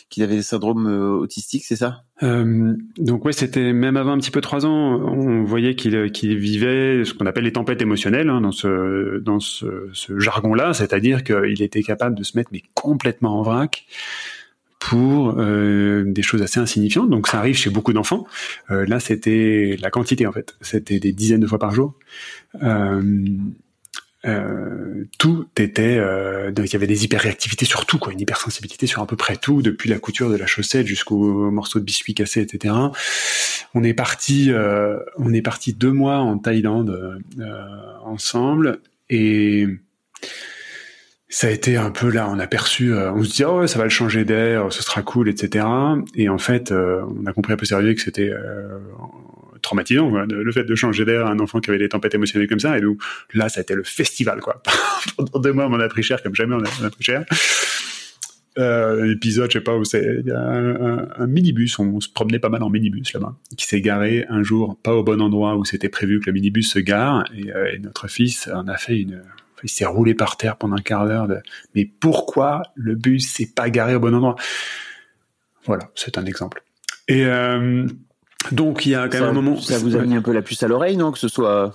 qu'il avait des syndromes euh, autistiques c'est ça? Donc ouais c'était même avant un petit peu trois ans on voyait qu'il qu'il vivait ce qu'on appelle les tempêtes émotionnelles hein, dans ce dans ce, jargon là c'est-à-dire qu'il était capable de se mettre mais complètement en vrac pour des choses assez insignifiantes. Donc ça arrive chez beaucoup d'enfants. Là, c'était la quantité en fait. C'était des dizaines de fois par jour. Euh, euh tout était, donc il y avait des hyperréactivités sur tout, quoi, une hypersensibilité sur à peu près tout, depuis la couture de la chaussette jusqu'au morceau de biscuit cassé, etc. On est parti, on est parti deux mois en Thaïlande ensemble et ça a été un peu là, on a perçu, euh, on se dit oh ça va le changer d'air, ce sera cool, etc. Et en fait, euh, on a compris un peu sérieux que c'était traumatisant, le fait de changer d'air à un enfant qui avait des tempêtes émotionnelles comme ça. Et nous, là, ça a été le festival, quoi. Pendant deux mois, on a pris cher comme jamais on a, pris cher. euh, épisode, je sais pas où c'est, a un, minibus, on, se promenait pas mal en minibus là-bas, qui s'est garé un jour pas au bon endroit où c'était prévu que le minibus se gare, et, euh, notre fils en a fait une, il s'est roulé par terre pendant un quart d'heure. De... Mais pourquoi le bus s'est pas garé au bon endroit? Voilà, c'est un exemple. Et euh, donc il y a quand même un moment. Ça vous a mis un peu la puce à l'oreille, non Que ce soit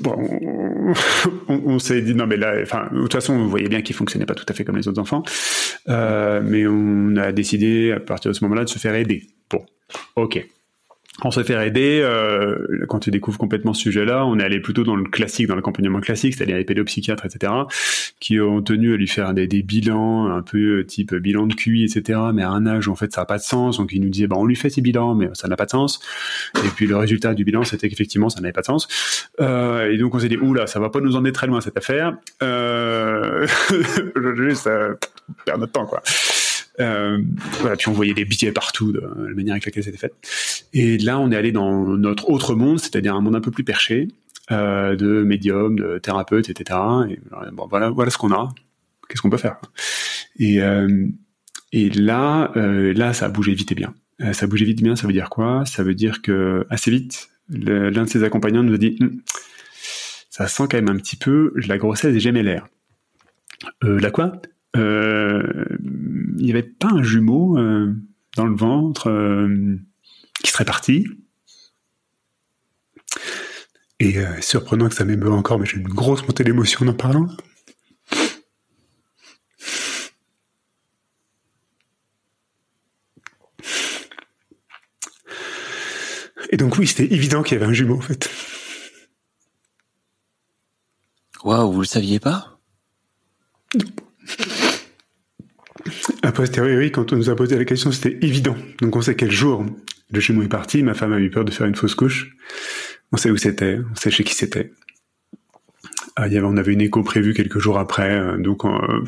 bon, on, s'est dit non mais là, enfin de toute façon on voyait bien qu'il fonctionnait pas tout à fait comme les autres enfants, euh, mais on a décidé à partir de ce moment-là de se faire aider. Bon, ok on se fait aider, euh, quand tu découvres complètement ce sujet-là, on est allé plutôt dans le classique, dans l'accompagnement classique, c'est-à-dire les pédopsychiatres, etc., qui ont tenu à lui faire des, bilans un peu euh, type bilan de QI, etc., mais à un âge où en fait ça n'a pas de sens, donc ils nous disaient, bah, on lui fait ses bilans, mais ça n'a pas de sens. Et puis le résultat du bilan, c'était qu'effectivement, ça n'avait pas de sens. Euh, et donc on s'est dit, oula, ça va pas nous emmener très loin cette affaire. Euh, juste euh, perdre notre temps, quoi. Euh, voilà, puis on voyait des billets partout de la manière avec laquelle c'était fait. Et là, on est allé dans notre autre monde, c'est-à-dire un monde un peu plus perché, euh, de médiums, de thérapeutes, etc. Et bon, voilà, voilà ce qu'on a. Qu'est-ce qu'on peut faire? Et euh, et là, euh, là, ça a bougé vite et bien. Euh, ça a bougé vite et bien, ça veut dire quoi? Ça veut dire que assez vite, l'un de ses accompagnants nous a dit hm, ça sent quand même un petit peu la grossesse des l'air Euh, la quoi? euh, il n'y avait pas un jumeau euh, dans le ventre euh, qui serait parti. Et surprenant que ça m'émeut encore, mais j'ai une grosse montée d'émotion en parlant. Et donc oui, c'était évident qu'il y avait un jumeau en fait. Waouh, vous le saviez pas? A posteriori, quand on nous a posé la question, c'était évident. Donc on sait quel jour le jumeau est parti. Ma femme a eu peur de faire une fausse couche. On sait où c'était, on sait chez qui c'était. Ah, on avait une écho prévue quelques jours après, euh, donc euh,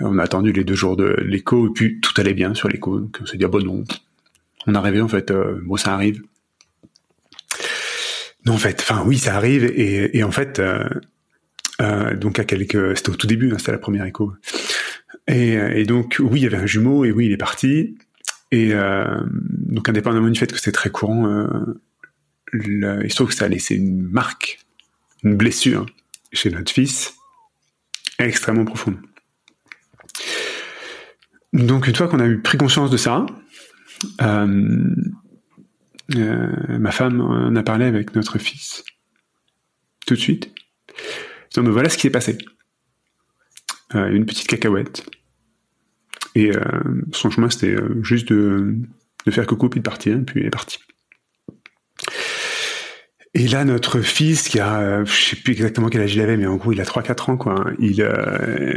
on, a attendu les deux jours de l'écho et puis tout allait bien sur l'écho. Donc on s'est dit ah bon non, on a rêvé en fait, euh, bon ça arrive. Non en fait, enfin oui ça arrive et, en fait donc à quelques, c'était au tout début, hein, c'était la première écho. Et, donc, oui, il y avait un jumeau, et oui, il est parti. Et euh, donc, indépendamment du fait que c'est très courant, euh, il se trouve que ça a laissé une marque, une blessure chez notre fils, extrêmement profonde. Donc, une fois qu'on a eu pris conscience de ça, euh, euh, ma femme en a parlé avec notre fils tout de suite. Donc, voilà ce qui s'est passé. Euh, une petite cacahuète. Et euh, son chemin, c'était euh, juste de, faire coucou puis de partir, puis il est parti. Et là, notre fils, qui a, je sais plus exactement quel âge il avait, mais en gros, il a 3-4 ans, quoi. Il,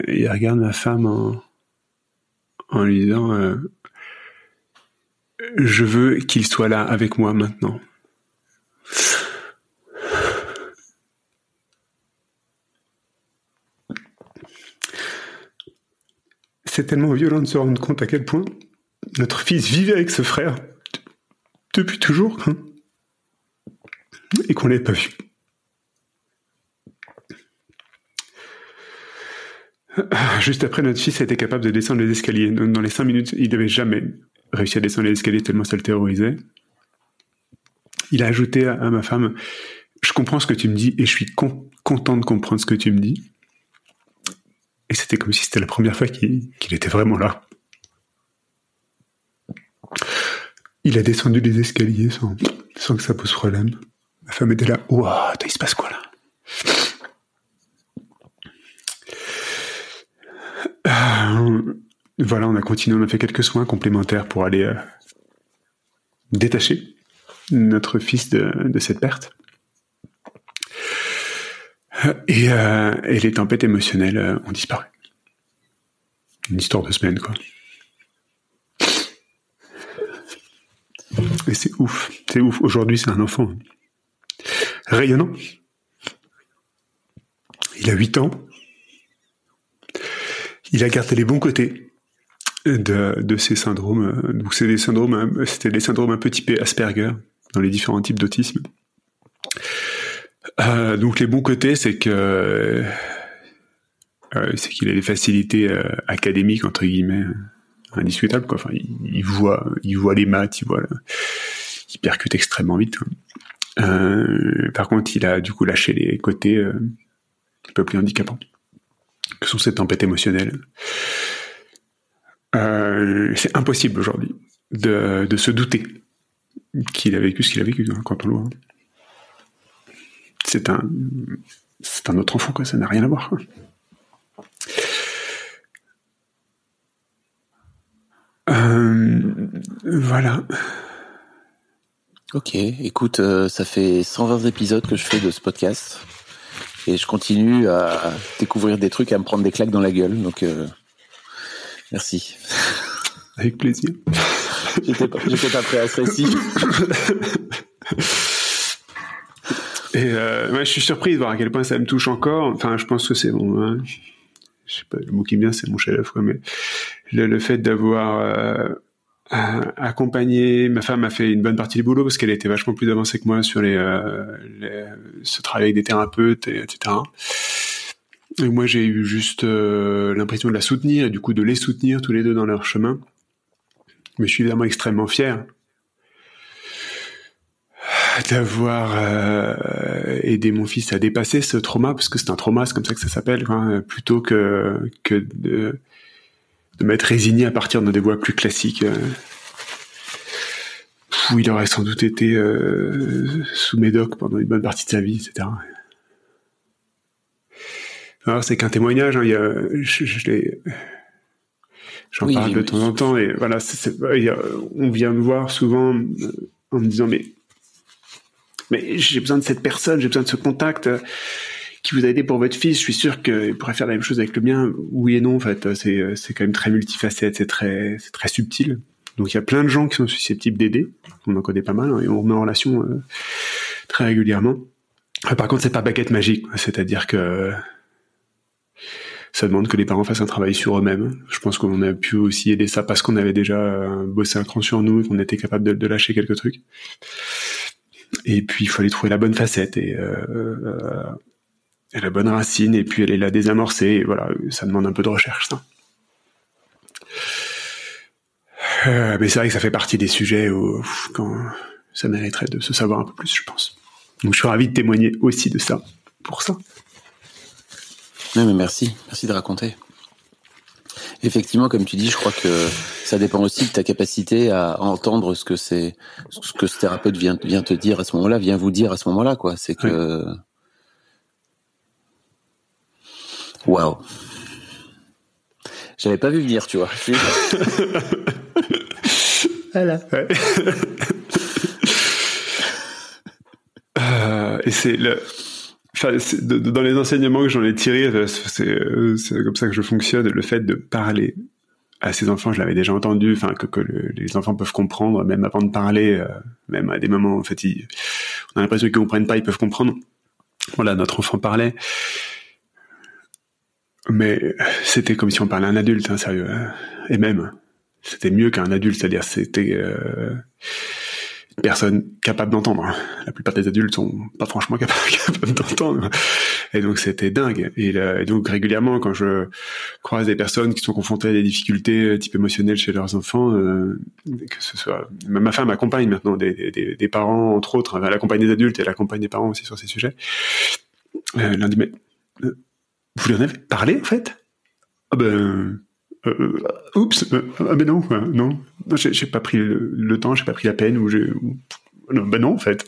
il regarde ma femme en, en lui disant, je veux qu'il soit là avec moi maintenant. C'est tellement violent de se rendre compte à quel point notre fils vivait avec ce frère depuis toujours hein, et qu'on ne l'avait pas vu. Juste après, notre fils a été capable de descendre les escaliers. Dans les cinq minutes, il n'avait jamais réussi à descendre les escaliers tellement ça le terrorisait. Il a ajouté à, ma femme, je comprends ce que tu me dis et je suis content de comprendre ce que tu me dis. Et c'était comme si c'était la première fois qu'il était vraiment là. Il a descendu les escaliers sans, sans que ça pose problème. Ma femme était là. Waouh, il se passe quoi là? Euh, Voilà, on a continué, on a fait quelques soins complémentaires pour aller euh, détacher notre fils de cette perte. Et, euh, et les tempêtes émotionnelles euh, ont disparu. Une histoire de semaine, quoi. Et c'est ouf, c'est ouf. Aujourd'hui, c'est un enfant rayonnant. Il a 8 ans. Il a gardé les bons côtés de, de ces syndromes. Donc, c'est des syndromes, c'était des syndromes un peu typés Asperger dans les différents types d'autisme. Euh, donc les bons côtés, c'est que euh, c'est qu'il a des facilités euh, académiques entre guillemets indiscutables. Quoi. Enfin, il, voit, il voit les maths, il voit, il percute extrêmement vite. par contre, il a du coup lâché les côtés un peu plus handicapants, que sont ces tempêtes émotionnelles. c'est impossible aujourd'hui de, de, se douter qu'il a vécu ce qu'il a vécu hein, quand on le voit. C'est un, c'est un autre enfant, quoi. Ça n'a rien à voir. Euh, voilà. Ok, écoute, euh, ça fait 120 épisodes que je fais de ce podcast et je continue à découvrir des trucs, à me prendre des claques dans la gueule. Donc, euh, merci. Avec plaisir. J'étais pas, pas prêt à ce récit. Et euh, je suis surpris de voir à quel point ça me touche encore. Enfin, je pense que c'est bon. Hein. Je sais pas, le mot qui me vient, c'est mon chef-d'œuvre, mais le, fait d'avoir euh, accompagné, ma femme a fait une bonne partie du boulot parce qu'elle était vachement plus avancée que moi sur les, euh, ce travail avec des thérapeutes, et, etc. Et moi, j'ai eu juste euh, l'impression de la soutenir et du coup de les soutenir tous les deux dans leur chemin. Mais je suis évidemment extrêmement fier d'avoir euh, aidé mon fils à dépasser ce trauma, parce que c'est un trauma, c'est comme ça que ça s'appelle, plutôt que, que de, de m'être résigné à partir dans des voies plus classiques. Euh, où il aurait sans doute été euh, sous médoc pendant une bonne partie de sa vie, etc. Alors c'est qu'un témoignage, hein, il y a, je, je j'en parle de temps en temps et voilà, on vient me voir souvent en me disant mais mais j'ai besoin de cette personne, j'ai besoin de ce contact euh, qui vous a aidé pour votre fils. Je suis sûr qu'il pourrait faire la même chose avec le mien. Oui et non, en fait, c'est euh, c'est quand même très multifacette, c'est très c'est très subtil. Donc il y a plein de gens qui sont susceptibles d'aider. On en connaît pas mal hein, et on remet en relation euh, très régulièrement. Par contre, c'est pas baguette magique, c'est-à-dire que ça demande que les parents fassent un travail sur eux-mêmes. Je pense qu'on a pu aussi aider ça parce qu'on avait déjà bossé un cran sur nous et qu'on était capable de, de, lâcher quelques trucs. Et puis il fallait trouver la bonne facette et, euh, euh, la bonne racine, et puis aller la désamorcer. Voilà, ça demande un peu de recherche, ça. Euh, mais c'est vrai que ça fait partie des sujets où quand ça mériterait de se savoir un peu plus, je pense. Donc je suis ravi de témoigner aussi de ça, pour ça. mais merci, merci de raconter. Effectivement, comme tu dis, je crois que ça dépend aussi de ta capacité à entendre ce que c'est, ce que ce thérapeute vient, vient te dire à ce moment-là, vient vous dire à ce moment-là, quoi. C'est que, waouh. J'avais pas vu venir, tu vois. voilà. Euh, et c'est le, Dans les enseignements que j'en ai tirés, euh, euh, c'est comme ça que je fonctionne. Le fait de parler à ces enfants, je l'avais déjà entendu, enfin que, les enfants peuvent comprendre, même avant de parler, euh, même à des moments, en fait, on a l'impression qu'ils comprennent pas, ils peuvent comprendre. Voilà, notre enfant parlait, mais c'était comme si on parlait à un adulte, hein, sérieux. Hein. Et même, c'était mieux qu'un adulte, c'est-à-dire c'était personne capable d'entendre. La plupart des adultes sont pas franchement capables, d'entendre. Et donc c'était dingue. Et, donc régulièrement, quand je croise des personnes qui sont confrontées à des difficultés euh, type émotionnelles chez leurs enfants, euh, que ce soit ma femme accompagne maintenant des, parents entre autres, elle accompagne des adultes et elle accompagne des parents aussi sur ces sujets. Euh, L'un mais vous lui en avez parlé en fait? Ah ben euh, oups, euh, ah ben non, non, j'ai pas pris le, temps, j'ai pas pris la peine, ou j'ai, non, ben non en fait.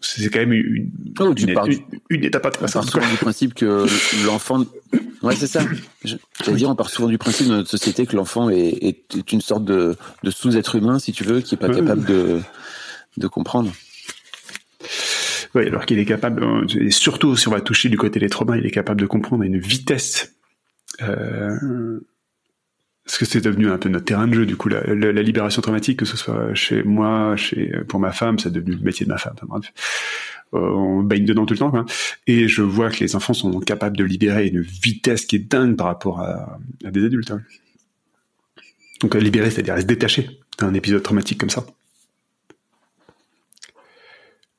c'est quand même une, oh, une, une, étape intéressante. On part souvent du principe que l'enfant, ouais c'est ça. J'allais dire, on part souvent du principe dans notre société que l'enfant est, est, une sorte de, de sous-être humain, si tu veux, qui est pas capable de, de comprendre. Oui, alors qu'il est capable, et surtout si on va toucher du côté des traumas, il est capable de comprendre à une vitesse euh, parce que c'est devenu un peu notre terrain de jeu du coup la, libération traumatique que ce soit chez moi chez pour ma femme c'est devenu le métier de ma femme bref. Euh, on baigne dedans tout le temps quoi. et je vois que les enfants sont capables de libérer une vitesse qui est dingue par rapport à, des adultes hein. donc libérer c'est-à-dire se détacher d'un épisode traumatique comme ça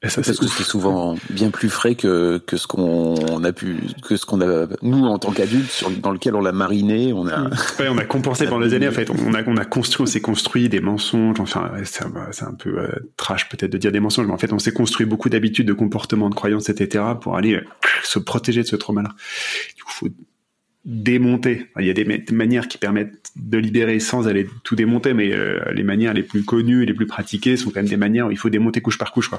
ça, Parce que c'est souvent bien plus frais que, que ce qu'on a pu, que ce qu'on a, nous, en tant qu'adultes, dans lequel on l'a mariné, on a. Ouais, on a compensé pendant des années, en fait. On a, on a construit, on s'est construit des mensonges. Enfin, c'est un, peu euh, trash peut-être de dire des mensonges, mais en fait, on s'est construit beaucoup d'habitudes, de comportements, de croyances, etc., pour aller euh, se protéger de ce trauma-là. Du coup, faut démonter. Il y a des manières qui permettent de libérer sans aller tout démonter, mais euh, les manières les plus connues les plus pratiquées sont quand même des manières où il faut démonter couche par couche.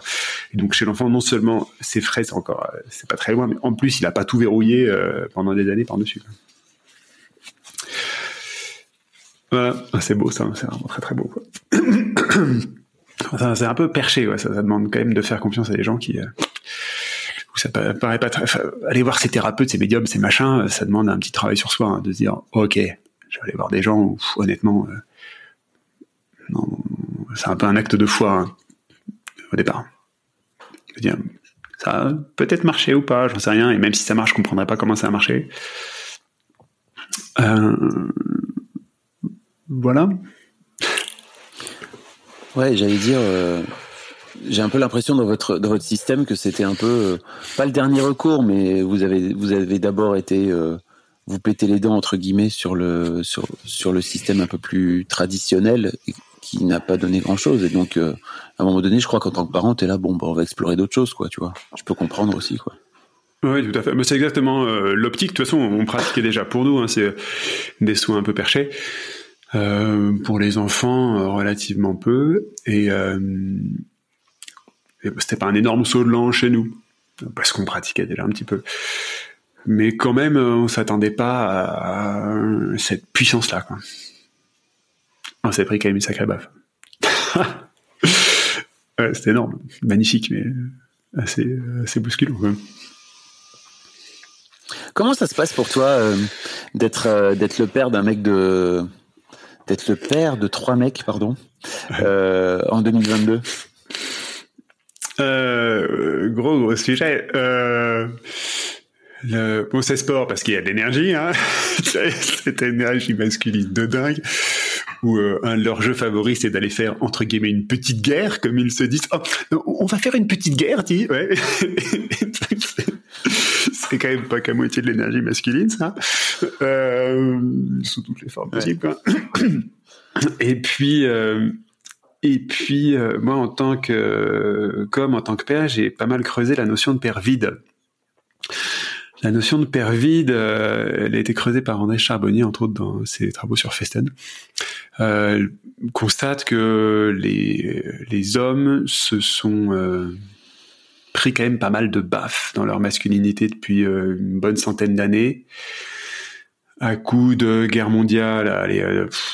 Donc chez l'enfant, non seulement c'est frais, c'est encore, euh, c'est pas très loin, mais en plus il a pas tout verrouillé euh, pendant des années par dessus. Voilà, ah, c'est beau ça, c'est vraiment très très beau. c'est un peu perché, ça, demande quand même de faire confiance à des gens qui ça paraît pas très. voir ces thérapeutes, ces médiums, ces machins, ça demande un petit travail sur soi, hein, de se dire, ok, je vais aller voir des gens où, honnêtement, euh, c'est un peu un acte de foi hein, au départ. Je veux dire, ça a peut-être marché ou pas, j'en sais rien, et même si ça marche, je comprendrais pas comment ça a marché. Euh, voilà. Ouais, j'allais dire. Euh, j'ai un peu l'impression dans votre dans votre système que c'était un peu pas le dernier recours, mais vous avez vous avez d'abord été vous péter les dents entre guillemets sur le sur sur le système un peu plus traditionnel qui n'a pas donné grand chose et donc euh, à un moment donné, je crois qu'en tant que parent, t'es là bon, bah, on va explorer d'autres choses quoi, tu vois. Je peux comprendre aussi quoi. Oui, tout à fait. Mais c'est exactement l'optique. De toute façon, on pratiquait déjà pour nous. Hein, c'est des soins un peu perchés. pour les enfants, relativement peu. Et, c'était pas un énorme saut de l'an chez nous, parce qu'on pratiquait déjà un petit peu. Mais quand même, on s'attendait pas à cette puissance-là. Quoi. On s'est pris quand même une sacrée baffe. c'était énorme, magnifique, mais assez, assez bousculant. Comment ça se passe pour toi euh, d'être euh, d'être le père d'un mec de d'être le père de trois mecs, pardon, euh, en 2022 euh, gros gros sujet. Euh, le, bon, c'est sport parce qu'il y a de l'énergie, hein. cette énergie masculine de dingue. Où euh, un de leurs jeux favoris, c'est d'aller faire entre guillemets une petite guerre, comme ils se disent. Oh, on va faire une petite guerre, dis. Ouais. c'est quand même pas qu'à moitié de l'énergie masculine, ça. Euh, sous toutes les formes possibles. Quoi. Et puis, euh, et puis, euh, moi, en tant que, comme en tant que père, j'ai pas mal creusé la notion de père vide. La notion de père vide, euh, elle a été creusée par André Charbonnier, entre autres, dans ses travaux sur Festen. Euh, constate que les, les hommes se sont euh, pris quand même pas mal de baffes dans leur masculinité depuis une bonne centaine d'années à coup de guerre mondiale,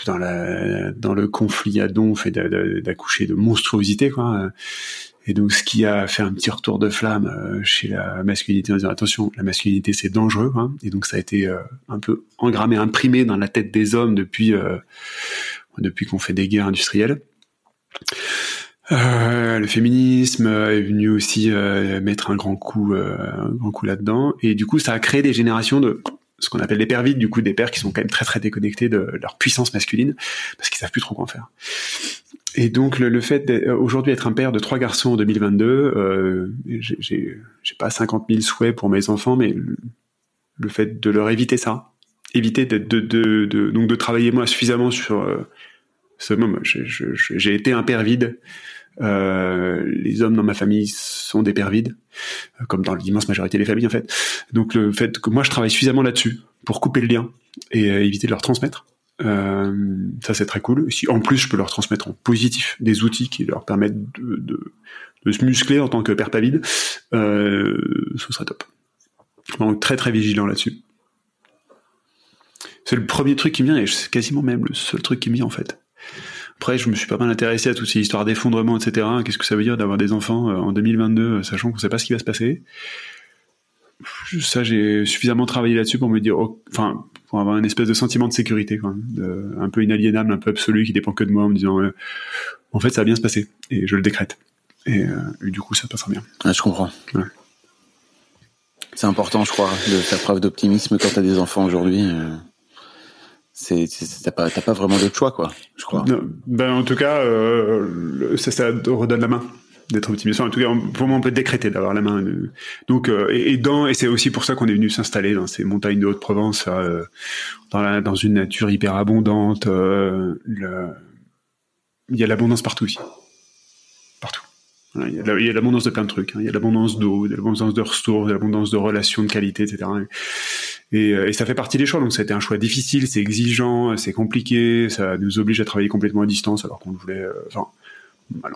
dans, la, dans le conflit à donf et d'accoucher de, monstruosité, quoi. Et donc, ce qui a fait un petit retour de flamme euh, chez la masculinité en disant attention, la masculinité c'est dangereux. Hein. Et donc, ça a été euh, un peu engrammé, imprimé dans la tête des hommes depuis depuis qu'on fait des guerres industrielles. le féminisme est venu aussi mettre un grand coup, un grand coup là-dedans, et du coup, ça a créé des générations de ce qu'on appelle les pères vides, du coup des pères qui sont quand même très très déconnectés de leur puissance masculine parce qu'ils savent plus trop quoi en faire. Et donc le, fait d'aujourd'hui être un père de trois garçons en 2022, euh, j'ai pas 50 000 souhaits pour mes enfants, mais le, fait de leur éviter ça, éviter de, de, de, donc de travailler moi suffisamment sur euh, ce moment. J'ai été un père vide. Euh, les hommes dans ma famille sont des pères vides, euh, comme dans l'immense majorité des familles en fait. Donc le fait que moi je travaille suffisamment là-dessus pour couper le lien et euh, éviter de leur transmettre, euh, ça c'est très cool. Si en plus je peux leur transmettre en positif des outils qui leur permettent de, se muscler en tant que père pas vide, euh, ce serait top. Donc très très vigilant là-dessus. C'est le premier truc qui me vient et c'est quasiment même le seul truc qui me vient en fait. Après, je me suis pas mal intéressé à toutes ces histoires d'effondrement, etc. Qu'est-ce que ça veut dire d'avoir des enfants euh, en 2022, euh, sachant qu'on sait pas ce qui va se passer? Ça, j'ai suffisamment travaillé là-dessus pour me dire, oh, enfin, pour avoir une espèce de sentiment de sécurité, quoi, un peu inaliénable, un peu absolu, qui dépend que de moi, en me disant, euh, en fait, ça va bien se passer, et je le décrète. Et, du coup, ça passera bien. je comprends. C'est important, je crois, de faire preuve d'optimisme quand tu as des enfants aujourd'hui c'est t'as pas vraiment d'autre choix quoi je crois ben en tout cas euh, ça, ça redonne la main d'être optimiste. en tout cas, pour moi, on peut décréter d'avoir la main. Donc, euh, et, dans, et c'est aussi pour ça qu'on est venu s'installer dans ces montagnes de Haute-Provence, euh, dans, la, dans une nature hyper abondante. Euh, il y a l'abondance partout ici, partout. il y a l'abondance de plein de trucs. Hein. Il y a l'abondance d'eau, de l'abondance de ressources, de l'abondance de relations, de qualité, etc. Et, et, ça fait partie des choix. Donc, ça a été un choix difficile, c'est exigeant, c'est compliqué. Ça nous oblige à travailler complètement à distance, alors qu'on voulait. Enfin,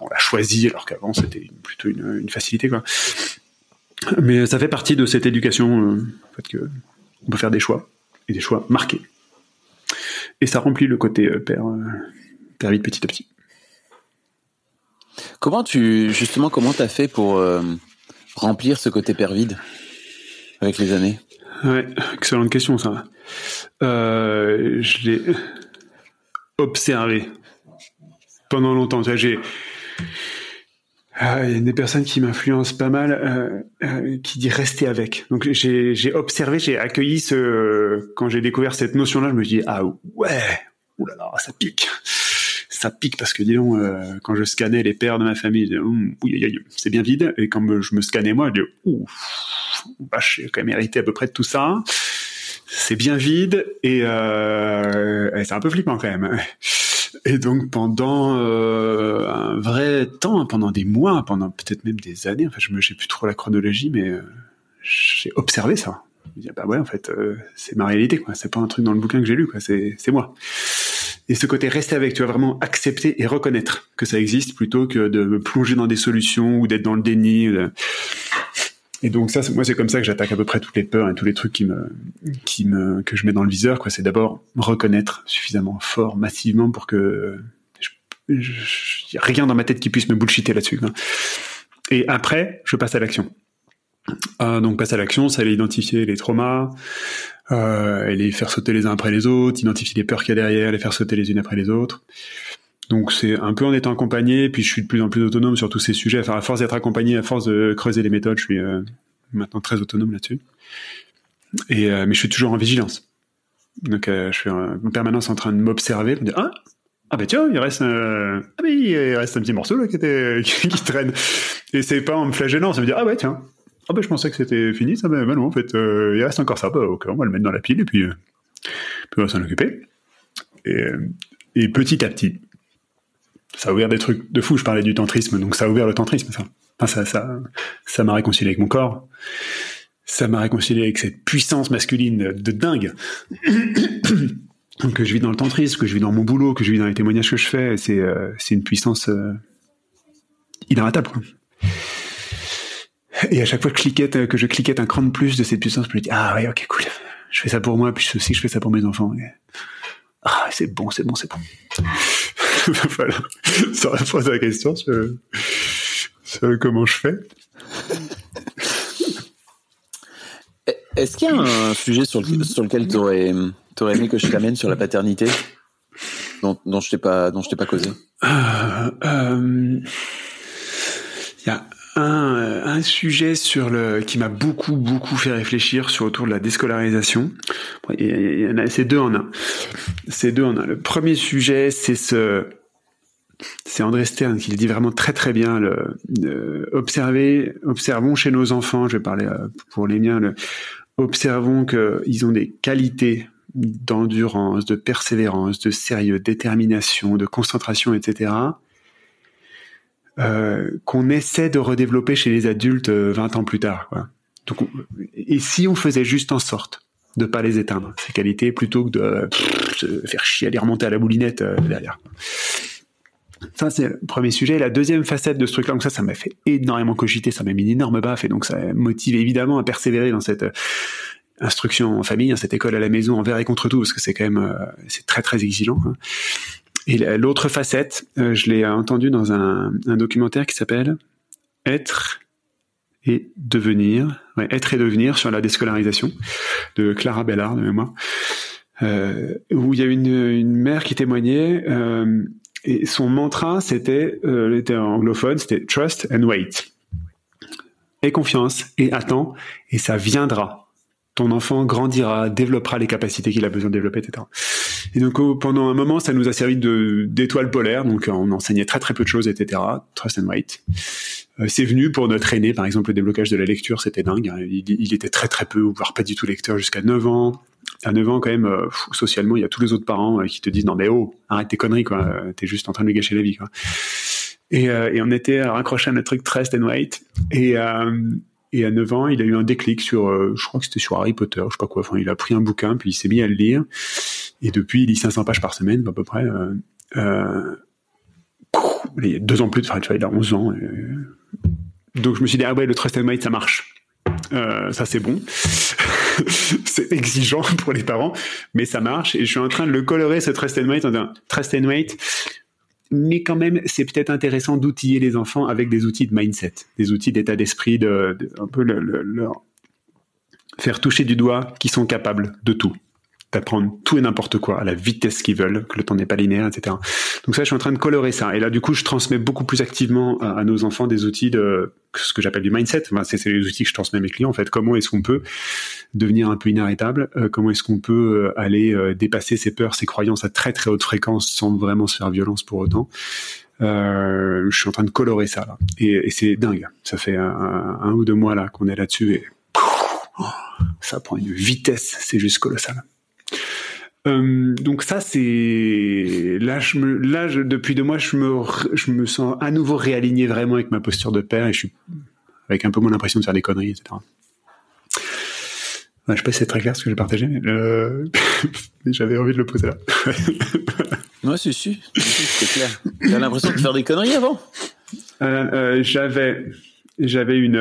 on l'a choisi alors qu'avant c'était plutôt une, facilité quoi. Mais ça fait partie de cette éducation, euh, fait que on peut faire des choix et des choix marqués. Et ça remplit le côté euh, père, euh, père vite petit à petit. Comment tu justement comment t'as fait pour remplir ce côté père vide avec les années? Ouais, excellente question ça. je l'ai observé pendant longtemps. J'ai ah, il y a des personnes qui m'influencent pas mal, euh, euh, qui dit rester avec. Donc j'ai observé, j'ai accueilli ce quand j'ai découvert cette notion-là, je me dis ah ouais, oulala, ça pique, ça pique parce que disons euh, quand je scannais les pères de ma famille, hum, c'est bien vide, et quand je me scannais moi, je dis ouf, j'ai quand même hérité à peu près de tout ça. C'est bien vide et c'est un peu flippant quand même. Et donc pendant euh, un vrai temps, hein, pendant des mois, pendant peut-être même des années, enfin je me sais plus trop la chronologie, mais euh, j'ai observé ça. Je me dis, bah ouais, en fait, euh, c'est ma réalité, quoi. C'est pas un truc dans le bouquin que j'ai lu, quoi. C'est, c'est moi. Et ce côté rester avec, tu vas vraiment accepter et reconnaître que ça existe plutôt que de me plonger dans des solutions ou d'être dans le déni. Et donc ça, moi, c'est comme ça que j'attaque à peu près toutes les peurs et tous les trucs qui me, qui me, que je mets dans le viseur. Quoi, c'est d'abord reconnaître suffisamment fort, massivement, pour que y a rien dans ma tête qui puisse me bullshiter là-dessus. Et après, je passe à l'action. Euh, donc passe à l'action, ça allait identifier les traumas, euh, et les faire sauter les uns après les autres, identifier les peurs qu'il y a derrière, les faire sauter les unes après les autres. Donc c'est un peu en étant accompagné, puis je suis de plus en plus autonome sur tous ces sujets. Enfin, à force d'être accompagné, à force de creuser les méthodes, je suis euh, maintenant très autonome là-dessus. Euh, mais je suis toujours en vigilance. Donc euh, je suis en permanence en train de m'observer, de me dire ah ah ben tiens il reste un ah ben il reste un petit morceau là qui était qui, traîne. Et c'est pas en me flagellant, ça veut dire ah ouais tiens ah ben je pensais que c'était fini ça ben, ben non en fait il reste encore ça bah ok on va le mettre dans la pile et puis, puis on va s'en occuper. Et petit à petit ça a ouvert des trucs de fou. Je parlais du tantrisme, donc ça a ouvert le tantrisme. Ça, ça, ça, ça m'a réconcilié avec mon corps. Ça m'a réconcilié avec cette puissance masculine de dingue. que je vis dans le tantrisme, que je vis dans mon boulot, que je vis dans les témoignages que je fais. C'est, euh, c'est une puissance euh, inarrêtable. Et à chaque fois que je, cliquette, que je cliquette un cran de plus de cette puissance, je me dis ah ouais ok cool. Je fais ça pour moi, puis aussi je fais ça pour mes enfants. Ah c'est bon, c'est bon, c'est bon. voilà. Ça répond à la question sur, comment je fais. Est-ce qu'il y a un sujet sur, lequel tu aurais, aimé que je t'amène sur la paternité? Dont, dont je t'ai pas, dont je t'ai pas causé euh, euh, Il y a un, sujet sur le qui m'a beaucoup beaucoup fait réfléchir sur autour de la déscolarisation. Il y en a, c'est deux en un. C'est deux en un. Le premier sujet, c'est ce c'est André Stern qui le dit vraiment très très bien. Le, observer, observons chez nos enfants. Je vais parler euh, pour les miens. Le, observons qu'ils ont des qualités d'endurance, de persévérance, de sérieux, de détermination, de concentration, etc. Euh, qu'on essaie de redévelopper chez les adultes 20 euh, ans plus tard. Quoi. Donc, et si on faisait juste en sorte de pas les éteindre, ces qualités, plutôt que de se faire chier à les remonter à la moulinette derrière. Ça, c'est le premier sujet. La deuxième facette de ce truc-là, donc ça, ça m'a fait énormément cogiter, ça m'a mis une énorme baffe, et donc ça motive évidemment à persévérer dans cette euh, instruction en famille, dans cette école à la maison, envers et contre tout, parce que c'est quand même, euh, c'est très très exigeant. Hein. Et l'autre facette, euh, je l'ai entendu dans un, documentaire qui s'appelle Être et devenir, ouais, être et devenir sur la déscolarisation de Clara Bellard de mémoire, euh, où il y a une, une mère qui témoignait. Euh, et son mantra, c'était, euh, était anglophone, c'était trust and wait. Et confiance, et attends, et ça viendra. Ton enfant grandira, développera les capacités qu'il a besoin de développer, etc. Et donc pendant un moment, ça nous a servi de d'étoile polaire, donc on enseignait très très peu de choses, etc. Trust and wait. Euh, c'est venu pour notre aîné, par exemple, le déblocage de la lecture, c'était dingue. hein. Il, était très très peu, voire pas du tout lecteur jusqu'à 9 ans. À 9 ans, quand même, euh, socialement, il y a tous les autres parents euh, qui te disent non mais oh, arrête tes conneries, quoi. Euh, T'es juste en train de lui gâcher la vie, quoi. Et, euh, et on était raccroché à notre truc Trust and Wait. Et, euh, et à 9 ans, il a eu un déclic sur, euh, je crois que c'était sur Harry Potter, je sais pas quoi. Enfin, il a pris un bouquin, puis il s'est mis à le lire. Et depuis, il lit 500 pages par semaine, à peu près. Euh, euh, il a deux ans plus, enfin, tu il a 11 ans. et- Donc je me suis dit, ah ouais, le Trust and Wait, ça marche. Euh, ça c'est bon. c'est exigeant pour les parents, mais ça marche. Et je suis en train de le colorer, ce Trust and Wait, en disant, Trust and Wait, mais quand même, c'est peut-être intéressant d'outiller les enfants avec des outils de mindset, des outils d'état d'esprit, de, un peu faire toucher du doigt qu'ils sont capables de tout d'apprendre tout et n'importe quoi à la vitesse qu'ils veulent, que le temps n'est pas linéaire, etc. Donc ça, je suis en train de colorer ça. Et là, du coup, je transmets beaucoup plus activement à, nos enfants des outils de ce que j'appelle du mindset. Enfin, c'est les outils que je transmets à mes clients. En fait, comment est-ce qu'on peut devenir un peu inarrêtable? Euh, Comment est-ce qu'on peut euh, aller euh, dépasser ses peurs, ses croyances à très très haute fréquence sans vraiment se faire violence pour autant? Je suis en train de colorer ça et c'est dingue. Ça fait un, un ou deux mois là qu'on est là-dessus et ça prend une vitesse, c'est juste colossal. Euh, donc ça c'est là je me là je- depuis deux mois je me je me sens à nouveau réaligné vraiment avec ma posture de père et je suis avec un peu moins l'impression de faire des conneries etc. Ouais, je sais pas si c'est très clair ce que j'ai partagé mais, euh, j'avais envie de le poser là. Ouais, si, si, si, c'est clair. T'as l'impression de faire des conneries avant? Euh, euh, j'avais j'avais une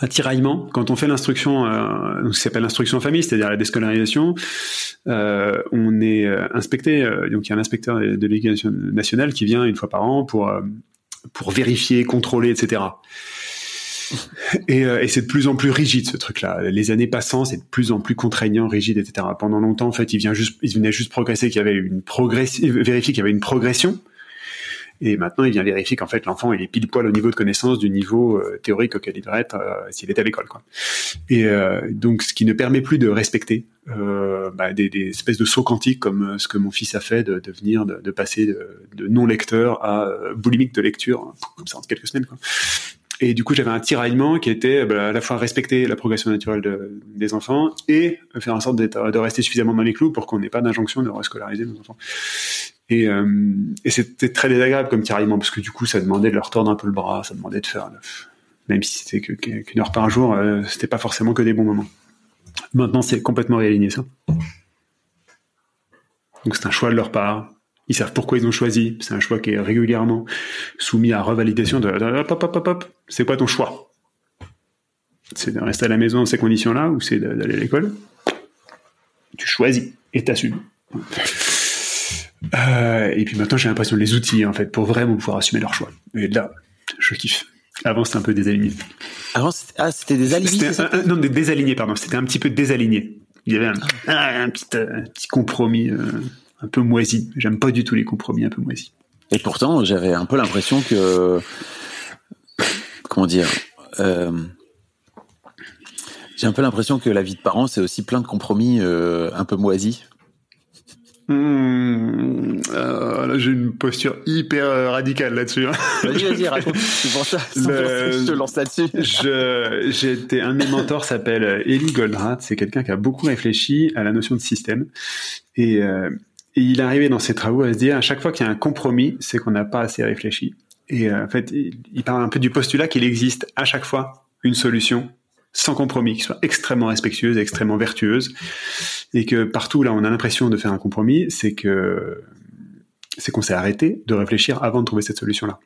un tiraillement quand on fait l'instruction euh, ce qui s'appelle l'instruction en famille c'est-à-dire la déscolarisation euh, on est euh, inspecté euh, donc il y a un inspecteur de de l'éducation nationale qui vient une fois par an pour euh, pour vérifier contrôler etc et, euh, et c'est de plus en plus rigide ce truc-là. Les années passant, c'est de plus en plus contraignant, rigide, etc. Pendant longtemps, en fait, il vient juste, il venait juste progresser qu'il y avait une progression, vérifier qu'il y avait une progression. Et maintenant, il vient vérifier qu'en fait, l'enfant, il est pile poil au niveau de connaissance du niveau euh, théorique auquel il devrait être euh, s'il était à l'école, quoi. Et euh, donc, ce qui ne permet plus de respecter bah, des, des espèces de sauts quantiques comme ce que mon fils a fait, de, de venir, de, de passer de, de non lecteur à boulimique de lecture, hein, comme ça en quelques semaines, quoi. Et du coup, j'avais un tiraillement qui était bah, à la fois respecter la progression naturelle de- des enfants et faire en sorte de rester suffisamment dans les clous pour qu'on n'ait pas d'injonction de rescolariser nos enfants. Et, euh, et c'était très désagréable comme tiraillement parce que du coup, ça demandait de leur tordre un peu le bras, ça demandait de faire, même si c'était qu'une heure par jour, euh, c'était pas forcément que des bons moments. Maintenant, c'est complètement réaligné ça. Donc c'est un choix de leur part. Ils savent pourquoi ils ont choisi. C'est un choix qui est régulièrement soumis à revalidation de, hop, hop, hop, hop, hop. C'est quoi ton choix? C'est de rester à la maison dans ces conditions-là ou c'est d'aller à l'école? Tu choisis et t'assumes. Euh, et puis maintenant, j'ai l'impression de les outiller en fait pour vraiment pouvoir assumer leur choix. Et là, je kiffe. Avant, c'était un peu désaligné. Avant, c'était ah, un- un- non, désaligné, pardon. C'était un petit peu désaligné. Il y avait un, ah, un petit, euh, un petit compromis euh, un peu moisi. J'aime pas du tout les compromis un peu moisis. Et pourtant, j'avais un peu l'impression que. Comment dire euh, J'ai un peu l'impression que la vie de parent, c'est aussi plein de compromis euh, un peu moisis. Mmh, euh, là, j'ai une posture hyper euh, radicale là-dessus. hein. Vas-y, vas-y, raconte. C'est pour ça. Je te lance là-dessus. J'ai été, un de mes mentors s'appelle Eli Goldratt. C'est quelqu'un qui a beaucoup réfléchi à la notion de système. Et, euh, et il est arrivé dans ses travaux à se dire, à chaque fois qu'il y a un compromis, c'est qu'on n'a pas assez réfléchi. Et euh, en fait, il, il parle un peu du postulat qu'il existe à chaque fois une solution sans compromis, qui soit extrêmement respectueuse, extrêmement vertueuse, et que partout là on a l'impression de faire un compromis, c'est que c'est qu'on s'est arrêté de réfléchir avant de trouver cette solution-là.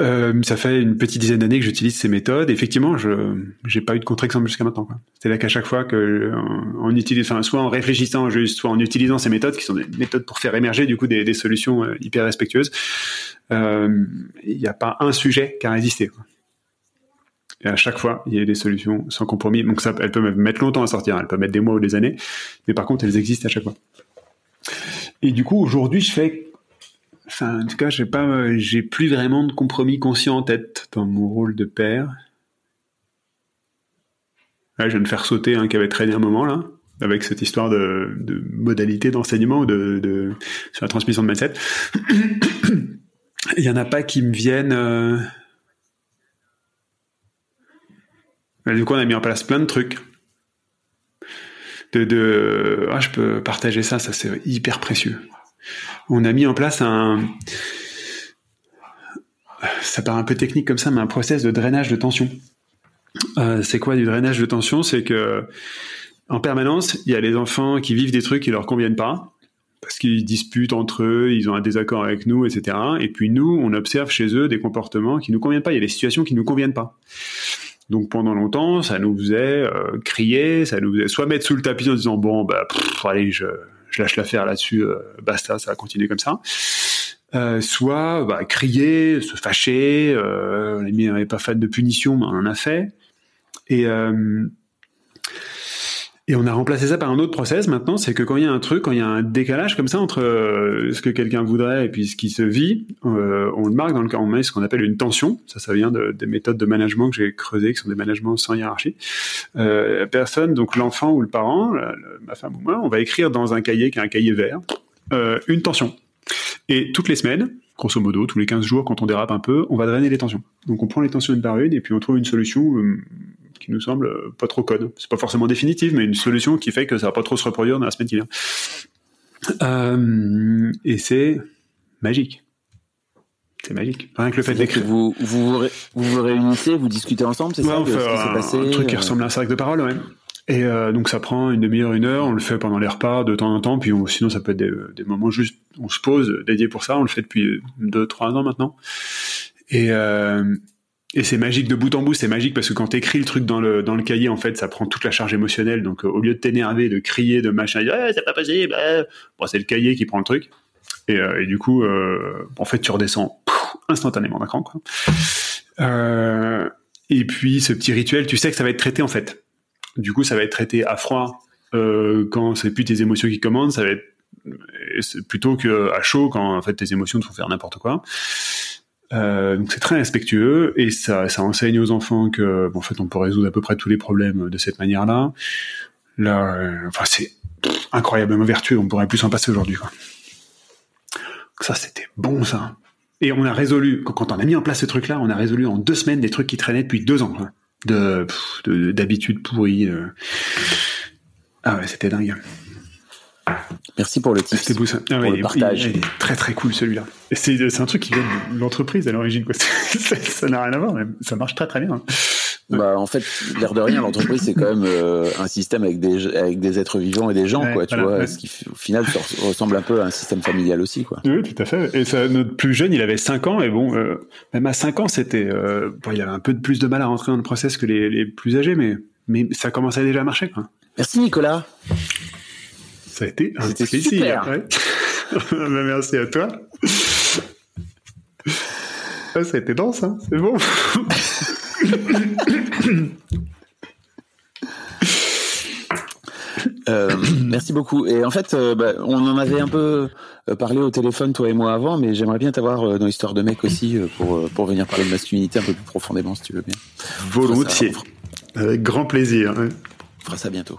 Euh, ça fait une petite dizaine d'années que j'utilise ces méthodes. Effectivement, je j'ai pas eu de contre-exemple jusqu'à maintenant. C'est-à-dire qu'à chaque fois que en, en utilisant, enfin, soit en réfléchissant juste, soit en utilisant ces méthodes, qui sont des méthodes pour faire émerger du coup des, des solutions euh, hyper respectueuses, euh, il n'y a pas un sujet qui a résisté. quoi. Et à chaque fois, il y a des solutions sans compromis. Donc ça, elles peuvent mettre longtemps à sortir, elles peuvent mettre des mois ou des années, mais par contre, elles existent à chaque fois. Et du coup, aujourd'hui, je fais Enfin, en tout cas, j'ai pas, j'ai plus vraiment de compromis conscient en tête dans mon rôle de père. Je viens de faire sauter un qui avait traîné un moment là, avec cette histoire de, modalité d'enseignement ou de, de sur la transmission de mindset. il y en a pas qui me viennent. euh, Du coup, on a mis en place plein de trucs. Ah, je peux partager ça, ça c'est hyper précieux. On a mis en place un. Ça paraît un peu technique comme ça, mais un process de drainage de tension. Euh, c'est quoi du drainage de tension? C'est que en permanence, il y a les enfants qui vivent des trucs qui leur conviennent pas, parce qu'ils disputent entre eux, ils ont un désaccord avec nous, etc. Et puis nous, on observe chez eux des comportements qui nous conviennent pas. Il y a des situations qui nous conviennent pas. Donc pendant longtemps, ça nous faisait euh, crier, ça nous faisait soit mettre sous le tapis en disant bon bah allez je, je lâche l'affaire là-dessus, euh, basta, ça va continuer comme ça. Euh, soit bah, crier, se fâcher. Euh, on n'est pas fan de punition, mais on en a fait. Et euh, et on a remplacé ça par un autre process maintenant, c'est que quand il y a un truc, quand il y a un décalage comme ça entre euh, ce que quelqu'un voudrait et puis ce qui se vit, euh, on le marque dans le cas, on met ce qu'on appelle une tension. Ça, ça vient de, des méthodes de management que j'ai creusées, qui sont des managements sans hiérarchie. Euh, la personne, donc l'enfant ou le parent, ma femme ou moi, on va écrire dans un cahier qui est un cahier vert, une tension. Et toutes les semaines, grosso modo, tous les 15 jours, quand on dérape un peu, on va drainer les tensions. Donc on prend les tensions une par une et puis on trouve une solution qui nous semble euh, pas trop code. C'est pas forcément définitif, mais une solution qui fait que ça va pas trop se reproduire dans la semaine qui vient. Euh, et c'est magique. C'est magique. Rien que le fait d'écrire. vous, vous, vous ré- vous vous réunissez, vous discutez ensemble, c'est Ouais, ça on ce fait un, passé un truc qui euh, ressemble à un cercle de parole, ouais. Et euh, donc ça prend une demi-heure, une heure, on le fait pendant les repas de temps en temps, puis on- sinon ça peut être des, des moments juste, on se pose dédiés pour ça, on le fait depuis deux, trois ans maintenant. Et, euh, et c'est magique de bout en bout, c'est magique parce que quand t'écris le truc dans le, dans le cahier, en fait, ça prend toute la charge émotionnelle, donc euh, au lieu de t'énerver, de crier, de machin, de dire Eh, c'est pas possible, eh bon, c'est le cahier qui prend le truc. Et, euh, du coup, euh, en fait, tu redescends instantanément d'un cran, et puis ce petit rituel, tu sais que ça va être traité en fait. Du coup, ça va être traité à froid quand c'est plus tes émotions qui commandent, ça va être plutôt que à chaud quand en fait tes émotions te font faire n'importe quoi. Euh, donc c'est très respectueux et ça, ça enseigne aux enfants que en fait on peut résoudre à peu près tous les problèmes de cette manière-là. Là, euh, enfin c'est incroyablement vertueux, on pourrait plus s'en passer aujourd'hui. quoi. Ça c'était bon ça. Et on a résolu, quand- on a mis en place ce truc-là, on a résolu en deux semaines des trucs qui traînaient depuis deux ans. quoi. De, euh. Ah ouais, c'était dingue. Merci pour le tip. C'était beau ça. Ah Pour le est- partage. il est très très cool celui-là. C'est, un truc qui vient de l'entreprise à l'origine. Ça n'a rien à voir, mais ça marche très très bien. Bah, en fait, l'air de rien, l'entreprise, c'est quand même euh, un système avec des, avec des êtres vivants et des gens, Ouais, quoi, tu voilà, vois, ouais. ce qui, au final, ressemble un peu à un système familial aussi, quoi. Oui, tout à fait. Et ça, notre plus jeune, il avait 5 ans, et bon, euh, même à 5 ans, c'était, euh, bon, il avait un peu de plus de mal à rentrer dans le process que les, les plus âgés, mais, mais ça commençait déjà à marcher, quoi. Merci, Nicolas. Ça a été un plaisir. super. ouais. Bah, merci à toi. Ah, ça a été dense, hein. c'est bon. Euh, merci beaucoup. Et en fait, euh, bah, on en avait un peu euh, parlé au téléphone, toi et moi, avant, mais j'aimerais bien t'avoir euh, dans l'histoire de mec aussi pour, pour venir parler de masculinité un peu plus profondément, si tu veux bien. Volontiers. Avec grand plaisir. ouais. On fera ça bientôt.